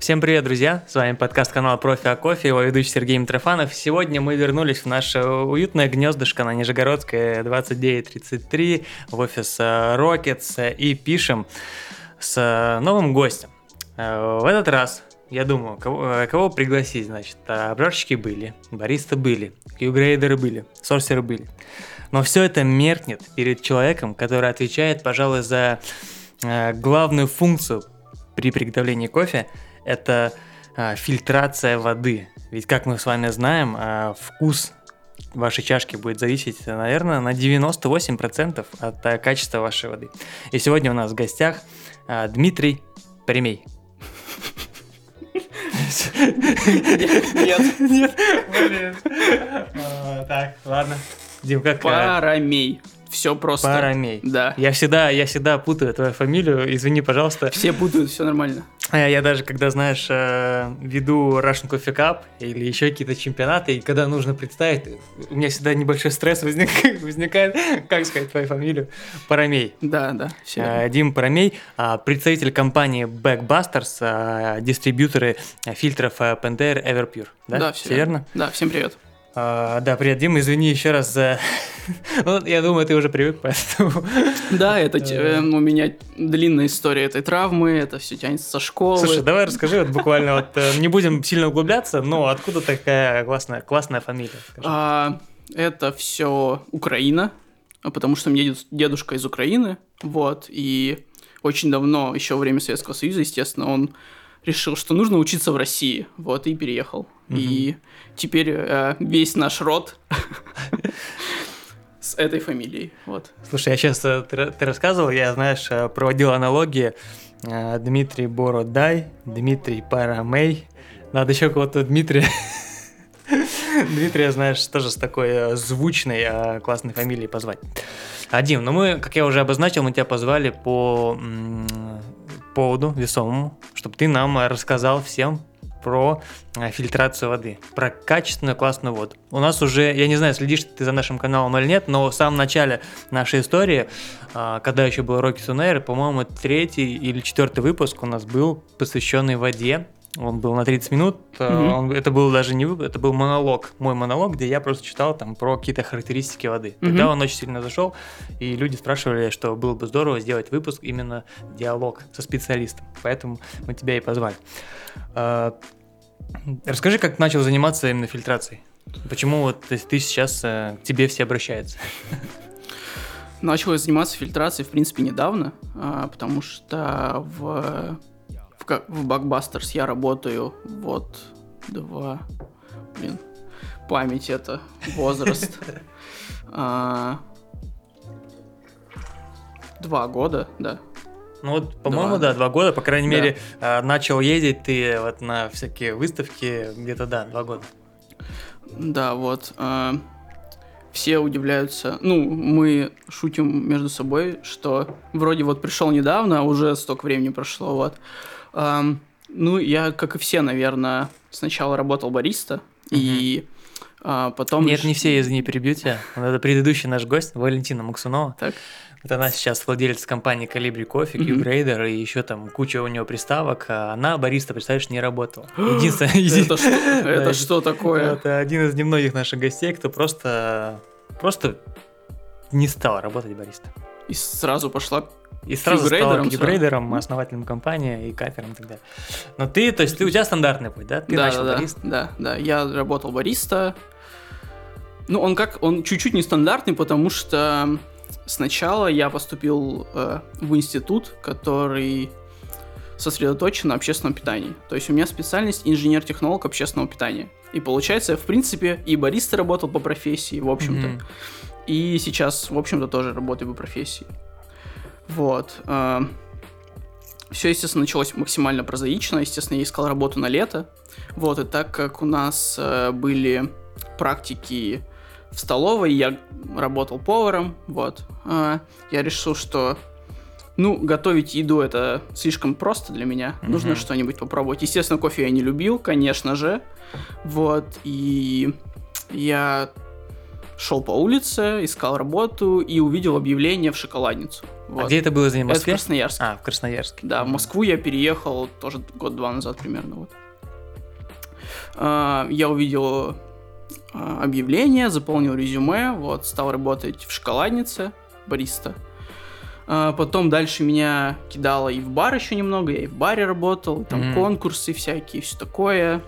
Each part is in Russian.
Всем привет, друзья! С вами подкаст канала Профи о кофе, его ведущий Сергей Митрофанов. Сегодня мы вернулись в наше уютное гнездышко на Нижегородской 2933 в офис Rockets и пишем с новым гостем. В этот раз я думаю, кого, кого пригласить, значит, обжарщики были, баристы были, кьюгрейдеры были, сорсеры были. Но все это меркнет перед человеком, который отвечает, пожалуй, за э, главную функцию при приготовлении кофе – это э, фильтрация воды. Ведь, как мы с вами знаем, э, вкус вашей чашки будет зависеть, наверное, на 98% от э, качества вашей воды. И сегодня у нас в гостях э, Дмитрий Перемей. Нет. Нет. Блин. А, Так, ладно. Дим, как... э, Парамей. Все просто. Парамей. Да. Я всегда, я всегда путаю твою фамилию, извини, пожалуйста. Все путают, все нормально. А Я даже, когда, знаешь, э, веду Russian Coffee Cup или еще какие-то чемпионаты, и когда нужно представить, у меня всегда небольшой стресс возник- возникает, как сказать твою фамилию, Парамей. Да, да, все. Э, Дим Парамей, а, представитель компании Backbusters, а, дистрибьюторы э, фильтров Pentair Everpure. Да, Да, Всё все верно? Да, всем привет. А, да, привет, Дим, извини еще раз за... Ну, я думаю, ты уже привык, поэтому... Да, это э, у меня длинная история этой травмы, это все тянется со школы. Слушай, давай расскажи вот буквально, вот э, не будем сильно углубляться, но откуда такая классная, классная фамилия? А, это все Украина, потому что у меня дед- дедушка из Украины, вот, и очень давно, еще во время Советского Союза, естественно, он решил, что нужно учиться в России, вот, и переехал. И теперь э, весь наш род с этой фамилией, вот. Слушай, я сейчас, ты, ты рассказывал, я, знаешь, э, проводил аналогии. Э, Дмитрий Бородай, Дмитрий Парамей. Надо еще кого-то Дмитрия. Дмитрия, знаешь, тоже с такой э, звучной, э, классной фамилией позвать. А, Дим, ну мы, как я уже обозначил, мы тебя позвали по поводу весомому, чтобы ты нам э, рассказал всем про э, фильтрацию воды, про качественную классную воду. У нас уже, я не знаю, следишь ты за нашим каналом или нет, но в самом начале нашей истории, а, когда еще был Rocky Sunair, по-моему, третий или четвертый выпуск у нас был посвященный воде. Он был на 30 минут. э, Мгм. он- это был даже не выпуск, это был монолог, мой монолог, где я просто читал там про какие-то характеристики воды. Тогда Мгм. он очень сильно зашел, и люди спрашивали, что было бы здорово сделать выпуск именно диалог со специалистом. Поэтому мы тебя и позвали. А, Расскажи, как начал заниматься именно фильтрацией. Почему вот ты, ты сейчас э, к тебе все обращаются? Начал я заниматься фильтрацией, в принципе, недавно, а, потому что в, в, ка- в Backbusters я работаю вот два... Блин, память это, возраст. А, Два года, да. Ну вот, по-моему, да, два года, по крайней мере, э, начал ездить ты вот на всякие выставки где-то, да, два года. Да, вот. а, все удивляются. Ну, мы шутим между собой, что вроде вот пришел недавно, а уже столько времени прошло, вот. Ам, ну, я, как и все, наверное, сначала работал бариста, и а, потом... Нет, не все, извини, перебью тебя. Это предыдущий наш гость, Валентина Максунова. Так, Вот она сейчас владелец компании Калибри Кофе, Мгм. Q-Grader, и еще там куча у него приставок. а Она бариста, представляешь, не работала. Единственное, еди- это что, это Да, что такое? Это один из немногих наших гостей, кто просто, просто не стал работать бариста. И сразу пошла... И сразу стал кьюгрейдером, основателем компании и кафером и так далее. Но ты, то есть ты, у тебя стандартный путь, да? Ты да, начал да, да, бариста. да, да, я работал бариста. Ну, он как, он чуть-чуть нестандартный, потому что сначала я поступил э, в институт, который сосредоточен на общественном питании. То есть у меня специальность инженер-технолог общественного питания. И получается, в принципе, и бариста работал по профессии, в общем-то. Мгм. И сейчас, в общем-то, тоже работаю по профессии. Вот. Все, естественно, началось максимально прозаично. Естественно, я искал работу на лето. Вот, и так как у нас э, были практики в столовой, я работал поваром, вот, э, я решил, что, ну, готовить еду это слишком просто для меня. Нужно Мгм. что-нибудь попробовать. Естественно, кофе я не любил, конечно же. Вот, и я шел по улице, искал работу и увидел объявление в шоколадницу. А Вот. где это было за Это в? Красноярске. А, в Красноярске. Да, в Москву я переехал тоже год-два назад примерно. Вот. А, Я увидел а, объявление, заполнил резюме, вот, стал работать в шоколаднице, бариста. А, Потом дальше меня кидало и в бар еще немного, я и в баре работал, там Мгм. конкурсы всякие, все такое.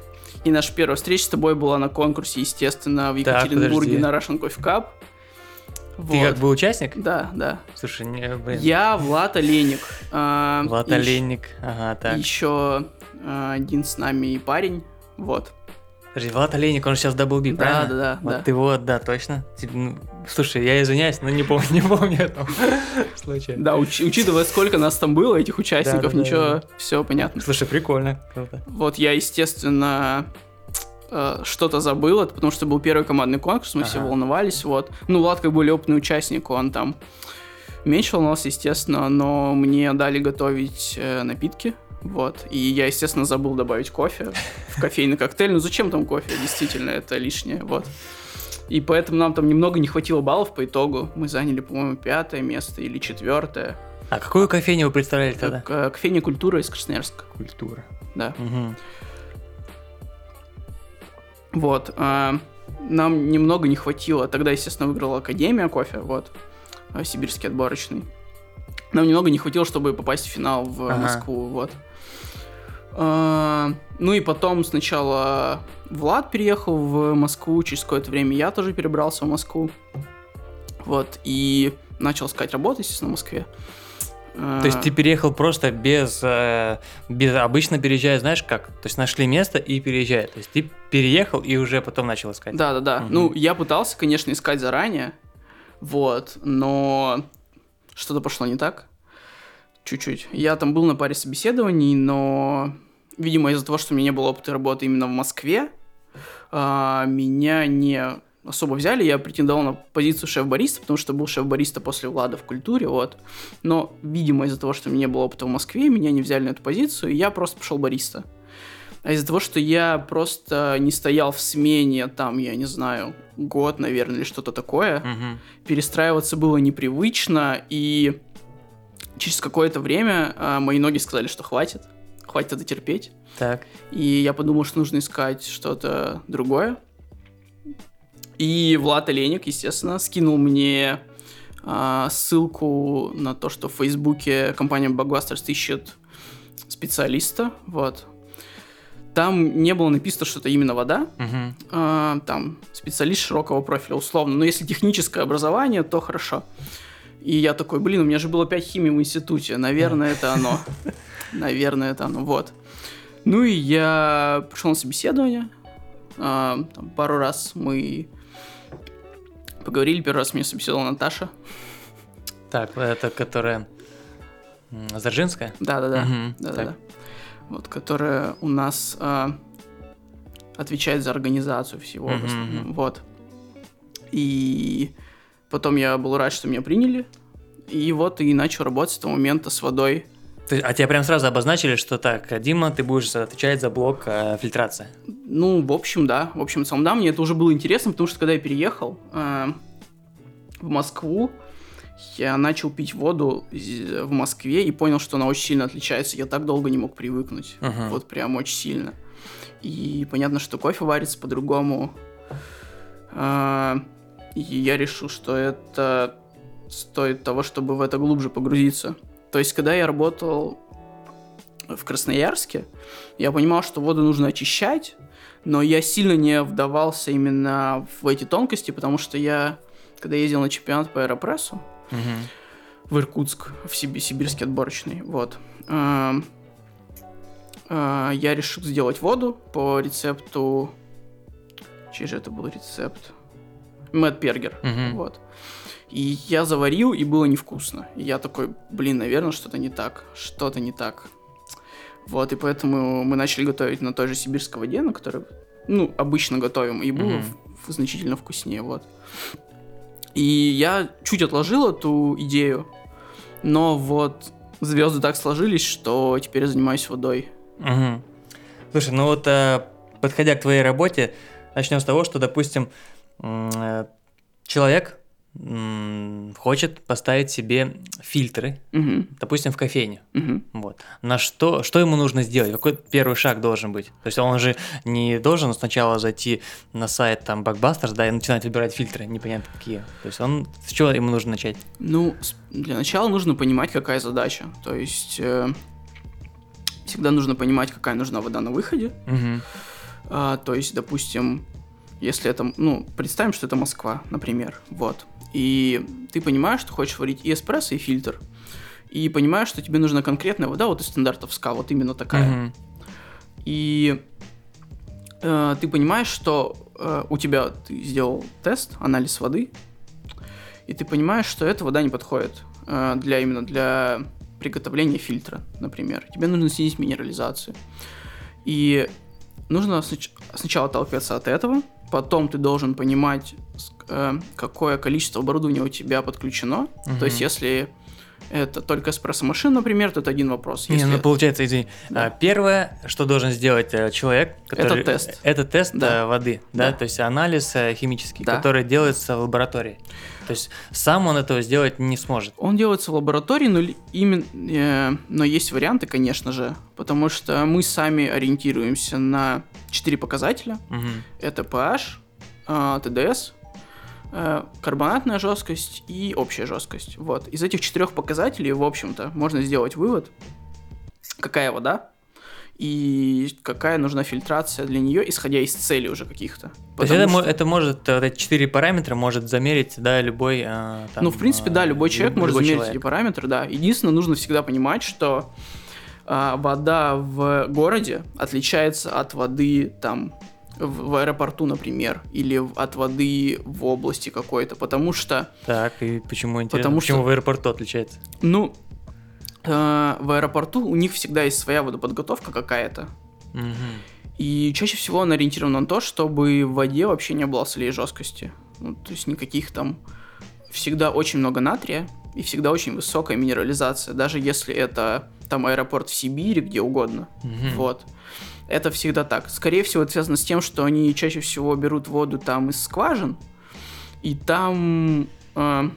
И наша первая встреча с тобой была на конкурсе, естественно, в Так, Екатеринбурге подожди. на Russian Coffee Cup. Ты как Вот. был участник? Да, да. Слушай, не, блин. Я Влад Оленик. а, Влад и Оленник. Ага, так. еще э, один с нами парень. Вот. Подожди, Влад Оленник, он сейчас Double B, Да, правильно? да, да, Вот да. ты вот, да, точно. Ну, Слушай, я извиняюсь, но не помню, не помню этого случая. Да, уч- учитывая, сколько нас там было, этих участников, Да, да, да, ничего, да. все понятно. Слушай, прикольно, круто. Вот я, естественно, э, что-то забыл, это потому что был первый командный конкурс, мы все Ага. волновались, вот. Ну, Влад, как более опытный участник, он там меньше волновался, естественно, но мне дали готовить э, напитки, вот. И я, естественно, забыл добавить кофе в кофейный коктейль. Ну, зачем там кофе? Действительно, это лишнее, вот. И поэтому нам там немного не хватило баллов по итогу. Мы заняли, по-моему, пятое место или четвертое. А какую кофейню вы представляли тогда? К- э, Кофейня культура из Красноярска, Культура. да. Мгм. Вот. а, нам немного не хватило. Тогда, естественно, выиграла Академия кофе, вот. а, Сибирский отборочный. Нам немного не хватило, чтобы попасть в финал в Ага. Москву, вот. А, ну и потом сначала Влад переехал в Москву, через какое-то время я тоже перебрался в Москву. Вот, и начал искать работу, естественно, в Москве. То есть ты переехал просто без, э, без обычно переезжая, знаешь как? То есть нашли место и переезжай. То есть ты переехал и уже потом начал искать. Да, да, да. Мгм. Ну, я пытался, конечно, искать заранее, вот, но что-то пошло не так. Чуть-чуть. Я там был на паре собеседований, но, видимо, из-за того, что у меня не было опыта работы именно в Москве, а, меня не особо взяли. Я претендовал на позицию шеф-бариста, потому что был шеф-бариста после Влада в культуре, вот. Но, видимо, из-за того, что у меня не было опыта в Москве, меня не взяли на эту позицию, и я просто пошел бариста. А из-за того, что я просто не стоял в смене, там, я не знаю, год, наверное, или что-то такое, Мгм. перестраиваться было непривычно, и через какое-то время а, мои ноги сказали, что хватит, хватит это терпеть. Так. И я подумал, что нужно искать что-то другое. И Влад Оленик, естественно, скинул мне а, ссылку на то, что в Фейсбуке компания Blockbusters ищет специалиста, вот. Там не было написано, что это именно вода, Мгм. а, там специалист широкого профиля условно. Но если техническое образование, то хорошо. И я такой, блин, у меня же было 5 химий в институте, наверное, это оно. Наверное, это оно, вот. Ну и я пришел на собеседование. А, там пару раз мы поговорили. Первый раз меня собеседовала Наташа. Так, это которая... Заржинская? Да-да-да. Мгм, Да-да-да. так. Вот, которая у нас а, отвечает за организацию всего. в основном. мгм. Вот. И потом я был рад, что меня приняли. И вот и начал работать с того момента с водой. Есть- а тебя прям сразу обозначили, что так, Дима, ты будешь отвечать за блок э, фильтрации. Ну, в общем, да. В общем, целом, да, мне это уже было интересно, потому что когда я переехал э, в Москву, я начал пить воду в Москве и понял, что она очень сильно отличается. Я так долго не мог привыкнуть. Мгм. Вот прям очень сильно. И понятно, что кофе варится по-другому. А, И я решил, что это стоит того, чтобы в это глубже погрузиться. То есть, когда я работал в Красноярске, я понимал, что воду нужно очищать, но я сильно не вдавался именно в эти тонкости, потому что я, когда ездил на чемпионат по аэропрессу, Мгм. в Иркутск, в Сиби- сибирский отборочный, вот. Эм, э, Я решил сделать воду по рецепту... Чей же это был рецепт? Мэтт Пергер, Мгм. вот. И я заварил, и было невкусно. И я такой, блин, наверное, что-то не так, что-то не так. Вот, и поэтому мы начали готовить на той же сибирской воде, на которой, ну, обычно готовим, и было в- в- значительно вкуснее, вот. И я чуть отложил эту идею, но вот звезды так сложились, что теперь я занимаюсь водой. Мгм. Слушай, ну вот э, подходя к твоей работе, начнем с того, что, допустим, э, человек хочет поставить себе фильтры, Мгм, допустим, в кофейне. мгм. Вот. На что, что ему нужно сделать? Какой первый шаг должен быть? То есть он же не должен сначала зайти на сайт там Backbusters, да, и начинать выбирать фильтры, непонятно какие. То есть он с чего ему нужно начать? Ну, для начала нужно понимать, какая задача. То есть э, всегда нужно понимать, какая нужна вода на выходе. Мгм. А, то есть, допустим, если это, ну, представим, что это Москва, например, вот. И ты понимаешь, что хочешь варить и эспрессо, и фильтр. И понимаешь, что тебе нужна конкретная вода вот из стандартов СКА, вот именно такая. Мгм. И э, ты понимаешь, что э, у тебя ты сделал тест, анализ воды, и ты понимаешь, что эта вода не подходит э, для именно для приготовления фильтра, например. Тебе нужно снизить минерализацию. И нужно снач- сначала отталкиваться от этого, потом ты должен понимать, какое количество оборудования у тебя подключено. То есть, если это только эспрессо-машина, например, то это один вопрос. Не, Если ну получается, извини. Да. а, Первое, что должен сделать э, человек, который... тест. Это тест Да. э, воды, да? Да. То есть анализ э, химический, Да. который делается в лаборатории. То есть сам он этого сделать не сможет. Он делается в лаборатории, но, именно, э, но есть варианты, конечно же, потому что мы сами ориентируемся на четыре показателя. Мгм. Это pH, э, э, карбонатная жесткость и общая жесткость. Вот. Из этих четырех показателей, в общем-то, можно сделать вывод, какая вода и какая нужна фильтрация для нее, исходя из целей уже каких-то. То есть это, что- это может, э, вот эти четыре параметра может замерить, да, любой... э, там, ну, в принципе, да, э, любой человек любой может замерить человек. эти параметры, да. Единственное, нужно всегда понимать, что а, вода в городе отличается от воды там в, в аэропорту, например, или в- от воды в области какой-то, потому что, Так, и почему интересно? Потому почему что- в аэропорту отличается? ну, э, в аэропорту у них всегда есть своя водоподготовка какая-то, Мгм. и чаще всего она ориентирована на то, чтобы в воде вообще не было солей жесткости. Ну, то есть никаких там... Всегда очень много натрия и всегда очень высокая минерализация, даже если это там аэропорт в Сибири, где угодно. Мгм. Вот. Это всегда так. Скорее всего, это связано с тем, что они чаще всего берут воду там из скважин, и там э,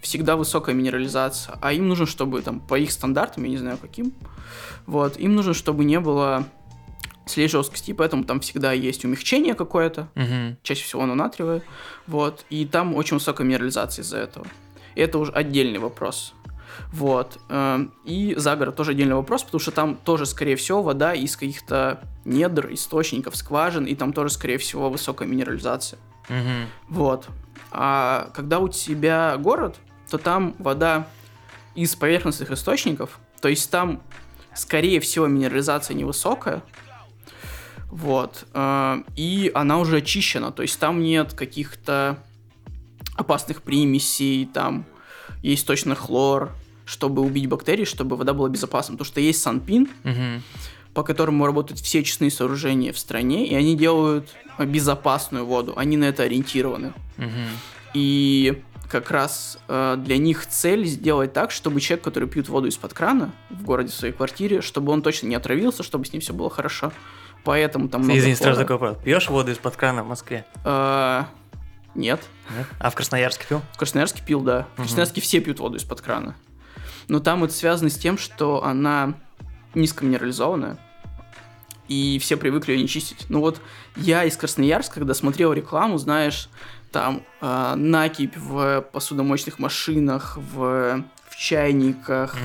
всегда высокая минерализация. А им нужно, чтобы там по их стандартам, я не знаю каким, вот, им нужно, чтобы не было слей жесткости, и поэтому там всегда есть умягчение какое-то, Мгм. чаще всего оно натриевое, вот, и там очень высокая минерализация из-за этого. И это уже отдельный вопрос. Вот. эм, И за город тоже отдельный вопрос, потому что там тоже, скорее всего, вода из каких-то недр, источников, скважин, и там тоже, скорее всего, высокая минерализация. Мгм. Вот. А когда у тебя город, то там вода из поверхностных источников, то есть там, скорее всего, минерализация невысокая, вот, э, и она уже очищена, то есть там нет каких-то опасных примесей, там есть точно хлор, чтобы убить бактерии, чтобы вода была безопасна, потому что есть санпин, Мгм. по которому работают все очистные сооружения в стране, и они делают безопасную воду, они на это ориентированы. Мгм. И как раз э, для них цель сделать так, чтобы человек, который пьет воду из-под крана в городе, в своей квартире, чтобы он точно не отравился, чтобы с ним все было хорошо. Поэтому там Извини, сразу такой вопрос. Пьешь воду из-под крана в Москве? Э, Нет. Нет? А в Красноярске пил? В Красноярске пил, да. В. Красноярске все пьют воду из-под крана. Но там это связано с тем, что она низкоминерализованная. И все привыкли ее не чистить. Ну вот я из Красноярска, когда смотрел рекламу, знаешь, там э, накипь в посудомоечных машинах, в чайниках,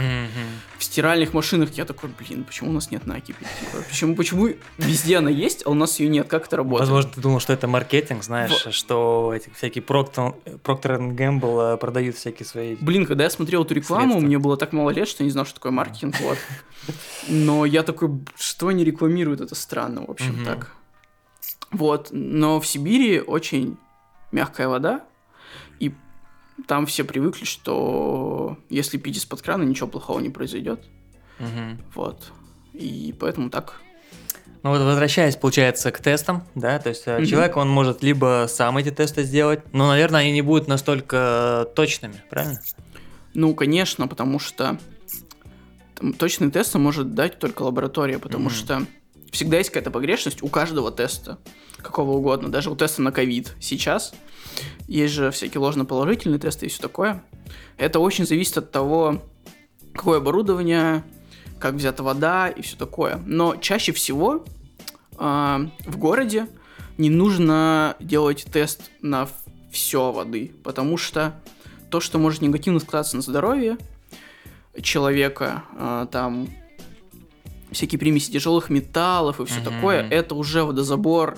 в стиральных машинах. Я такой, блин, почему у нас нет накипи? Типа, Почему, почему везде она есть, а у нас ее нет? Как это работает? Возможно, ты думал, что это маркетинг, знаешь, что эти всякие Procter, Procter Gamble э, продают всякие свои... Блин, когда я смотрел эту рекламу, Средства. мне было так мало лет, что я не знал, что такое маркетинг, вот. Но я такой, «Б, что они рекламируют, это странно, в общем, Мгм. так. Вот, но в Сибири очень мягкая вода, и там все привыкли, что если пить из-под крана, ничего плохого не произойдет, Мгм. вот. И поэтому так. Ну вот возвращаясь, получается, к тестам, да, то есть Мгм. человек, он может либо сам эти тесты сделать, но, наверное, они не будут настолько точными, правильно? Ну, конечно, потому что там точные тесты может дать только лаборатория, потому Мгм. что всегда есть какая-то погрешность у каждого теста, какого угодно, даже у теста на ковид сейчас. Есть же всякие ложноположительные тесты и все такое. Это очень зависит от того, какое оборудование, как взята вода и все такое. Но чаще всего э, в городе не нужно делать тест на все воды, потому что то, что может негативно сказаться на здоровье человека, э, там всякие примеси тяжелых металлов и все mm-hmm. такое, это уже водозабор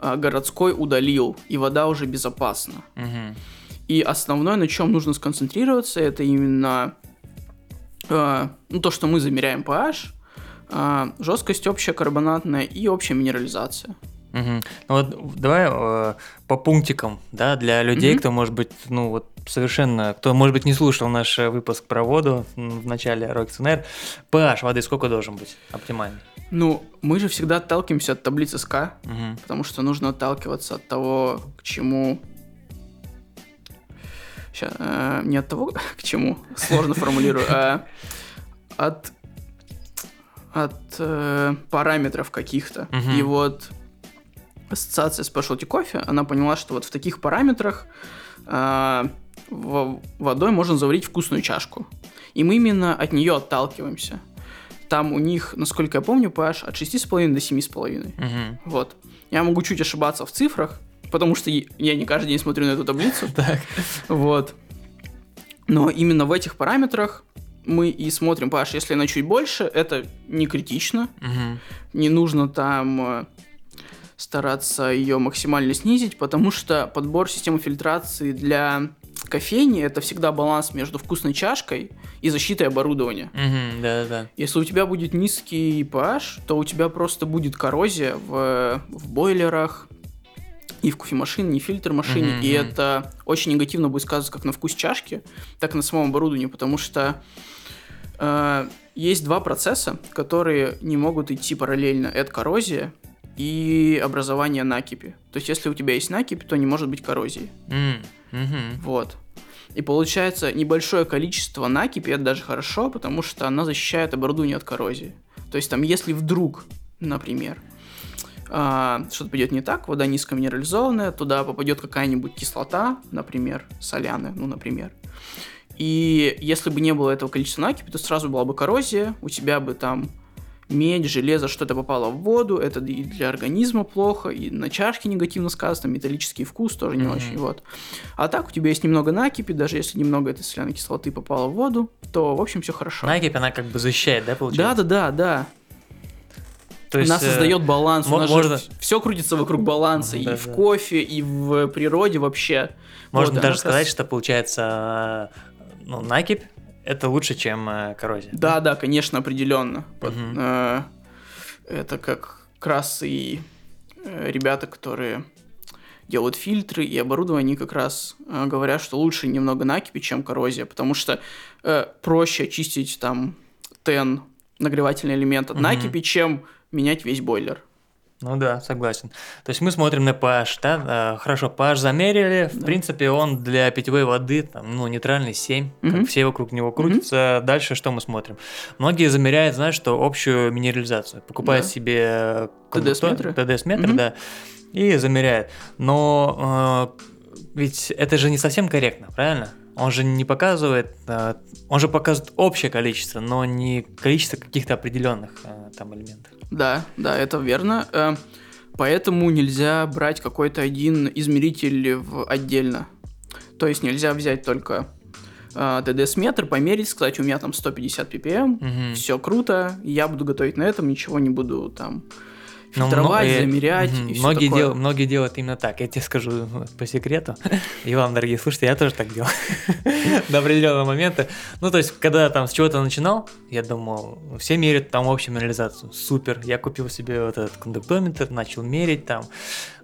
городской удалил, и вода уже безопасна. Мгм. И основное, на чем нужно сконцентрироваться, это именно э, ну, то, что мы замеряем pH, э, жесткость общая карбонатная и общая минерализация. Мгм. Ну вот давай э, по пунктикам, да, для людей, Мгм. кто, может быть, ну вот совершенно, кто, может быть, не слушал наш э, выпуск про воду в начале Rockets on Air, pH воды сколько должен быть оптимальный? Ну, мы же всегда отталкиваемся от таблицы СК, Мгм. потому что нужно отталкиваться от того, к чему... Ща, э, не от того, к чему, сложно формулирую, а от, от э, параметров каких-то. Мгм. И вот ассоциация Specialty Coffee, она поняла, что вот в таких параметрах э, во- водой можно заварить вкусную чашку. И мы именно от нее отталкиваемся. Там у них, насколько я помню, pH от 6,5 до 7,5. Мгм. Вот. Я могу чуть ошибаться в цифрах, потому что я не каждый день смотрю на эту таблицу. Так. Вот. Но именно в этих параметрах мы и смотрим pH. Если она чуть больше, это не критично. Не нужно там э, стараться ее максимально снизить, потому что подбор системы фильтрации для кофейни это всегда баланс между вкусной чашкой и защитой оборудования. Мгм. Да-да-да. Если у тебя будет низкий pH, то у тебя просто будет коррозия в, в бойлерах, и в кофемашине, и в фильтр-машине, Мгм, и это очень негативно будет сказываться как на вкус чашки, так и на самом оборудовании, потому что э, есть два процесса, которые не могут идти параллельно. Это коррозия и образование накипи. То есть, если у тебя есть накипь, то не может быть коррозии. М, мгм. Вот. И получается, небольшое количество накипи, это даже хорошо, потому что она защищает оборудование от коррозии. То есть там, если вдруг, например, а, что-то пойдет не так, вода низкоминерализованная, туда попадет какая-нибудь кислота, например, соляная, ну, например. И если бы не было этого количества накипи, то сразу была бы коррозия, у тебя бы там медь, железо, что-то попало в воду, это и для организма плохо, и на чашке негативно сказано, металлический вкус тоже не Мгм. очень, вот. А так у тебя есть немного накипи, даже если немного этой соляной кислоты попало в воду, то, в общем, все хорошо. Накипь, она как бы защищает, да, получается? Да, да, да, да. То есть, Она э, создает баланс. мо- У нас можно- все крутится вокруг баланса. Да, и в да. кофе, и в природе вообще. Можно Вот, даже сказать, как- что получается, э, ну, накипь это лучше, чем э, коррозия. Да, да, конечно, определенно. Вот, Мгм. э, это как раз и э, ребята, которые делают фильтры и оборудование, они как раз э, говорят, что лучше немного накипи, чем коррозия, потому что э, проще очистить там тен, нагревательный элемент от Мгм. накипи, чем менять весь бойлер. Ну да, согласен. То есть мы смотрим на pH, да? э, Хорошо, pH замерили. В Да. принципе, он для питьевой воды, там, ну, нейтральный 7, Мгм. как все вокруг него крутятся. Дальше что мы смотрим? Многие замеряют, знаешь, что общую минерализацию. Покупают Да. себе э, TDS-метры? TDS-метр, Мгм. да, и замеряют. Но э, ведь это же не совсем корректно, правильно? Он же не показывает, э, он же показывает общее количество, но не количество каких-то определенных э, там элементов. Да, да, это верно. Э, Поэтому нельзя брать какой-то один измеритель в- отдельно. То есть нельзя взять только э, TDS-метр, померить, сказать, у меня там 150 ppm, Мгм. все круто, я буду готовить на этом, ничего не буду там фильтровать, мно- э, замерять и все многие, такое. дел- многие делают именно так. Я тебе скажу по секрету. И вам, дорогие слушатели, я тоже так делал. До определенного момента. Ну, то есть, когда там с чего-то начинал, я думал, все меряют там общую минерализацию. Супер. Я купил себе вот этот кондуктометр, начал мерить там.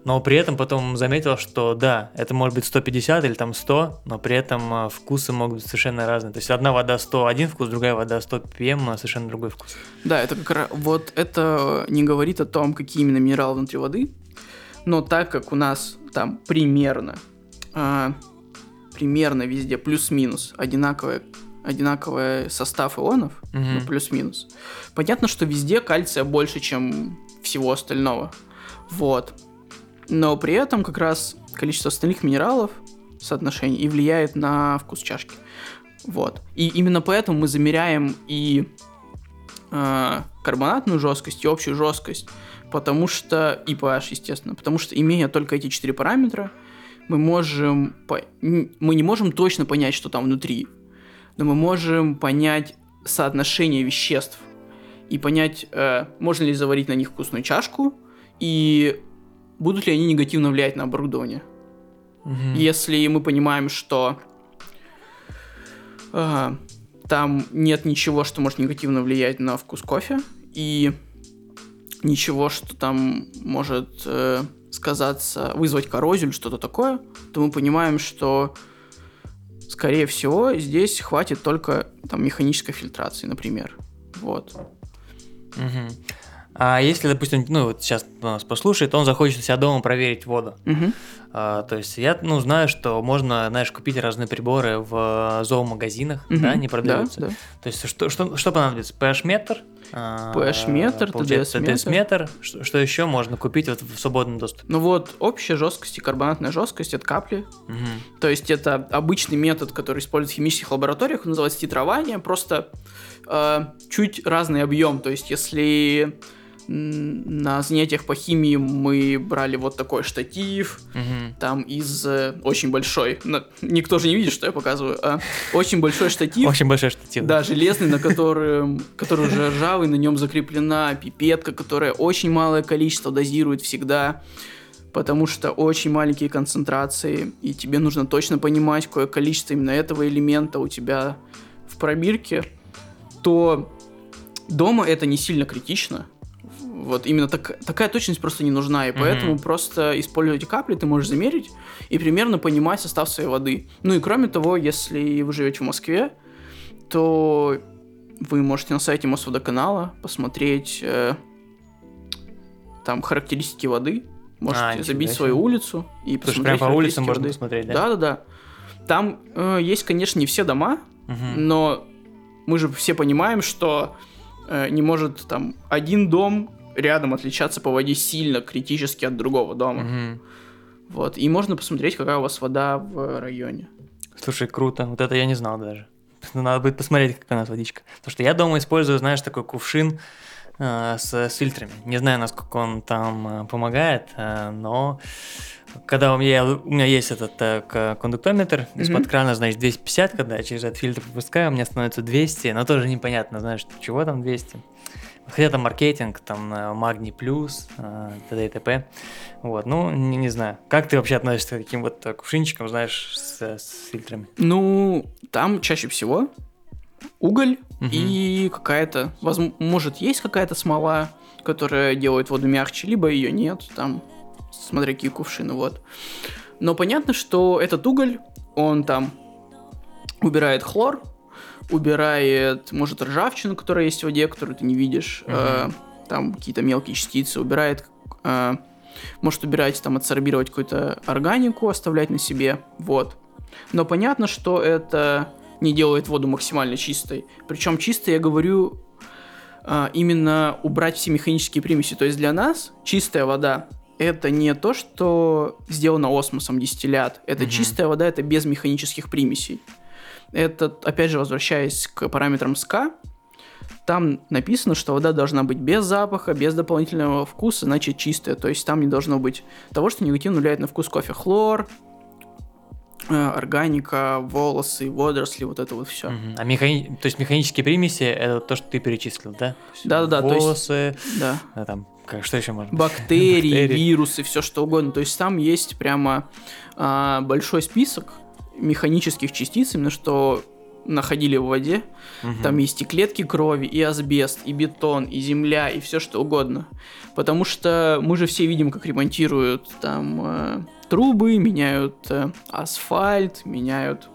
Но при этом потом заметил, что да, это может быть 150 или там 100, но при этом э, вкусы могут быть совершенно разные. То есть одна вода 101 вкус, другая вода 100 ppm, а совершенно другой вкус. Да, это как раз вот это не говорит о том, какие именно минералы внутри воды, но так как у нас там примерно, а, примерно везде плюс-минус одинаковый, одинаковый состав ионов, Мгм. ну, плюс-минус, понятно, что везде кальция больше, чем всего остального. Вот. Но при этом как раз количество остальных минералов, соотношение, и влияет на вкус чашки. Вот. И именно поэтому мы замеряем и э, карбонатную жесткость, и общую жесткость, потому что, и pH, естественно, потому что имея только эти четыре параметра, мы можем, по... мы не можем точно понять, что там внутри, но мы можем понять соотношение веществ и понять, э, можно ли заварить на них вкусную чашку и будут ли они негативно влиять на оборудование. Угу. Если мы понимаем, что э, там нет ничего, что может негативно влиять на вкус кофе, и ничего, что там может э, сказаться, вызвать коррозию или что-то такое, то мы понимаем, что скорее всего здесь хватит только там механической фильтрации, например. Вот. Угу. А если, допустим, ну вот сейчас нас послушает, он захочет у себя дома проверить воду. Угу. А, то есть я ну, знаю, что можно, знаешь, купить разные приборы в зоомагазинах, угу. да, они продаются. Да, да. То есть что, что, что понадобится? PH-метр? PH-метр, TDS-метр. Что, что еще можно купить вот в свободном доступе? Ну вот общая жесткость и карбонатная жесткость это капли. Угу. То есть это обычный метод, который используют в химических лабораториях, он называется титрование, просто э, чуть разный объем. То есть если на занятиях по химии мы брали вот такой штатив, угу. там из э, очень большой, на, никто же не видит, что я показываю, а очень большой штатив. Очень большой штатив. Да, железный, на котором, который уже ржавый, на нем закреплена пипетка, которая очень малое количество дозирует всегда, потому что очень маленькие концентрации, и тебе нужно точно понимать, какое количество именно этого элемента у тебя в пробирке, то дома это не сильно критично, вот именно так, такая точность просто не нужна, и поэтому mm-hmm. просто используя эти капли, ты можешь замерить и примерно понимать состав своей воды. Ну и кроме того, если вы живете в Москве, то вы можете на сайте Мосводоканала посмотреть э, там характеристики воды, можете а, забить свою улицу и посмотреть прям по улицам можно посмотреть, да? Да-да-да. Там э, есть, конечно, не все дома, угу. но мы же все понимаем, что э, не может там один дом рядом отличаться по воде сильно, критически от другого дома. Угу. Вот. И можно посмотреть, какая у вас вода в районе. Слушай, круто. Вот это я не знал даже. Надо будет посмотреть, какая у нас водичка. Потому что я дома использую, знаешь, такой кувшин э, с, с фильтрами. Не знаю, насколько он там э, помогает, э, но когда у меня, у меня есть этот э, кондуктометр, mm-hmm. из-под крана, значит, 250, когда я через этот фильтр пропускаю, у меня становится 200, но тоже непонятно, знаешь, чего там 200. Хотя там маркетинг, там э, Магний Плюс, э, т.д. и т.п. Вот, ну, не, не знаю. Как ты вообще относишься к таким вот э, кувшинчикам, знаешь, с, с фильтрами? Ну, там чаще всего уголь угу. и какая-то, возможно, может, есть какая-то смола, которая делает воду мягче, либо ее нет, там, смотря какие кувшины, вот. Но понятно, что этот уголь, он там убирает хлор, убирает, может, ржавчину, которая есть в воде, которую ты не видишь, угу. э, там какие-то мелкие частицы, убирает, э, может убирать, там, адсорбировать какую-то органику, оставлять на себе, вот. Но понятно, что это не делает воду максимально чистой. Причем чисто я говорю э, именно убрать все механические примеси. То есть для нас чистая вода это не то, что сделано осмосом дистиллят. Это угу. чистая вода, это без механических примесей. Это, опять же, возвращаясь к параметрам СК, там написано, что вода должна быть без запаха, без дополнительного вкуса, значит чистая. То есть там не должно быть того, что негативно влияет на вкус кофе. Хлор, э, органика, волосы, водоросли, вот это вот все. Угу. А механи... то есть механические примеси это то, что ты перечислил, да? Да, да, да. Волосы, есть, да. А, там, как, что еще можно? Бактерии, Бактерии, вирусы, все что угодно. То есть там есть прямо а, большой список механических частиц, именно что находили в воде. Угу. Там есть и клетки крови, и асбест, и бетон, и земля, и все что угодно. Потому что мы же все видим, как ремонтируют там э, трубы, меняют э, асфальт, меняют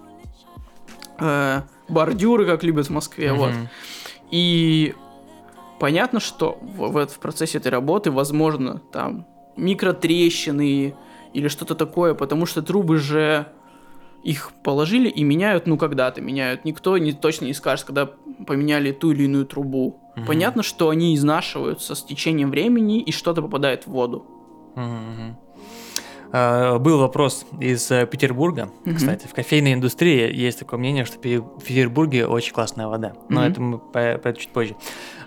э, бордюры, как любят в Москве. Угу. Вот. И понятно, что в, в, в процессе этой работы возможно там микротрещины или что-то такое, потому что трубы же их положили и меняют, ну, когда-то меняют. Никто не, точно не скажет, когда поменяли ту или иную трубу. Угу. Понятно, что они изнашиваются с течением времени, и что-то попадает в воду. Угу. Э, был вопрос из э, Петербурга. Мгм. Кстати, в кофейной индустрии есть такое мнение, что в Петербурге очень классная вода. Но Мгм. это мы по- про это чуть позже.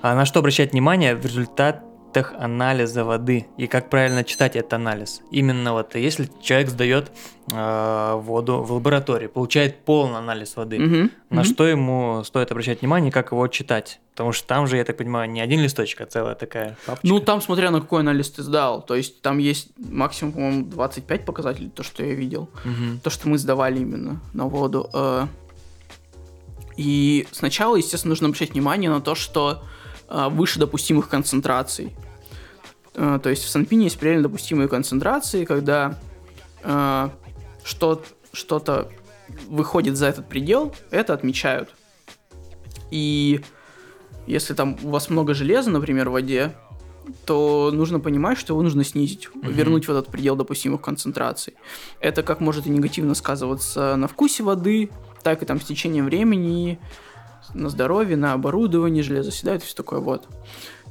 А на что обращать внимание в результатах анализа воды и как правильно читать этот анализ? Именно вот если человек сдает э, воду в лаборатории, получает полный анализ воды, Мгм, на мгм. что ему стоит обращать внимание как его читать? Потому что там же, я так понимаю, не один листочек, а целая такая папочка. Ну, там смотря на какой анализ ты сдал. То есть там есть максимум, по-моему, 25 показателей, то, что я видел. Мгм. То, что мы сдавали именно на воду. Э, И сначала, естественно, нужно обращать внимание на то, что выше допустимых концентраций. Э, То есть в Санпине есть предельно допустимые концентрации, когда э, что- что-то выходит за этот предел, это отмечают. И если там у вас много железа, например, в воде, то нужно понимать, что его нужно снизить, вернуть в этот предел допустимых концентраций. Это как может и негативно сказываться на вкусе воды, так и там с течением времени, на здоровье, на оборудовании, железо седает и все такое вот.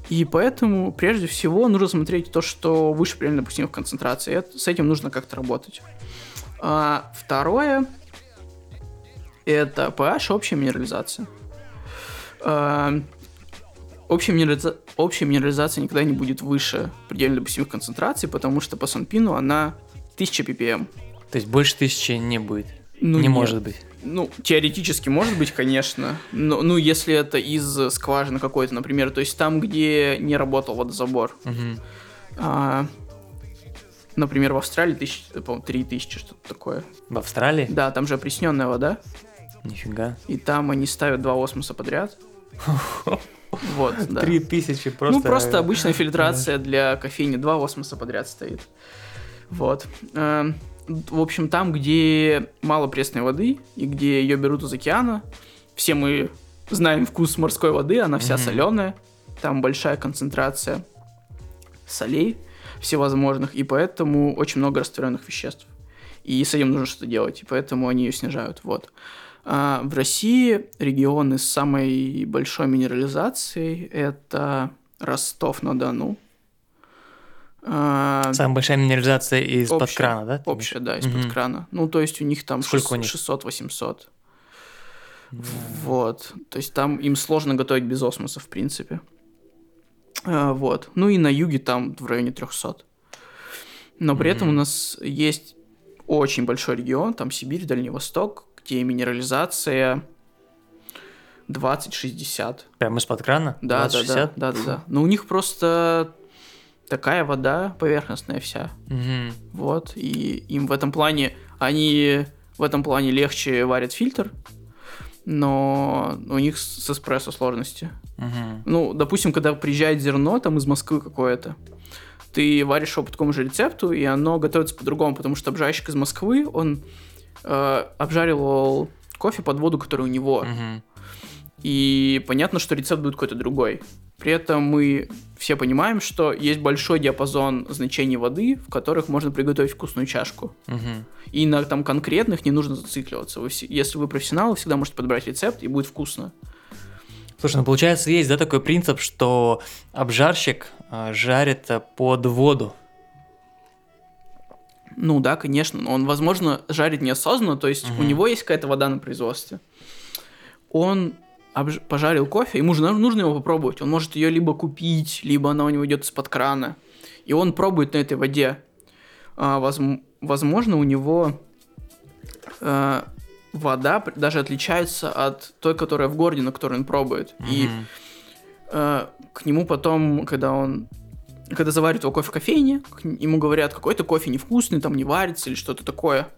И поэтому, прежде всего, нужно смотреть то, что выше предельно допустимых концентраций. Это- с этим нужно как-то работать. А, второе это pH, общая минерализация. А, общая, минерализа- общая минерализация никогда не будет выше предельно допустимых концентраций, потому что по Санпину она 1000 ppm. То есть больше тысячи не будет. Ну, не нет. может быть. Ну, теоретически может быть, конечно. Но, ну, если это из скважины какой-то, например, то есть там, где не работал водозабор. Мгм. А, например, в Австралии тысяч, по-моему, 3000, что-то такое. В Австралии? Да, там же опресненная вода, Нифига. и там они ставят два осмоса подряд. Вот, да. Три тысячи просто. Ну, просто обычная фильтрация для кофейни. Два осмоса подряд стоит. Вот. В общем, там, где мало пресной воды и где ее берут из океана, все мы знаем вкус морской воды, она вся Мгм. соленая, там большая концентрация солей всевозможных, и поэтому очень много растворенных веществ. И с этим нужно что-то делать, и поэтому они ее снижают. Вот. А в России регионы с самой большой минерализацией это Ростов-на-Дону. А, Самая большая минерализация из-под Общая. крана, да? общая, да, из-под Мгм. крана. Ну, то есть у них там Сколько у них? 600-800. имеешь? Вот. То есть там им сложно готовить без осмоса, в принципе. А, вот. Ну и на юге там в районе 300. Но при этом у нас есть очень большой регион, там Сибирь, Дальний Восток, где минерализация 20-60. Прямо из-под крана? Да, да, 20-60? да, да, да, да. Но у них просто такая вода поверхностная вся. Мгм. Вот, и им в этом плане, они в этом плане легче варят фильтр, но у них с эспрессо сложности. Мгм. Ну, допустим, когда приезжает зерно там из Москвы какое-то, ты варишь его по такому же рецепту, и оно готовится по-другому, потому что обжарщик из Москвы, он э, обжаривал кофе под воду, которая у него. Мгм. И понятно, что рецепт будет какой-то другой. При этом мы все понимаем, что есть большой диапазон значений воды, в которых можно приготовить вкусную чашку. Мгм. И на там конкретных не нужно зацикливаться. Вы если вы профессионал, вы всегда можете подобрать рецепт, и будет вкусно. Слушай, ну получается есть, да, такой принцип, что обжарщик э, жарит э, под воду. Ну да, конечно. но Он, возможно, жарит неосознанно, то есть у Мгм. него есть какая-то вода на производстве. Он обж- пожарил кофе, ему же нужно его попробовать. Он может ее либо купить, либо она у него идет из-под крана. И он пробует на этой воде. А, возм- возможно, у него э, вода даже отличается от той, которая в городе, на которой он пробует. И Мгм. э, к нему потом, когда он когда заваривают его кофе в кофейне, ему говорят, какой-то кофе невкусный, там не варится или что-то такое.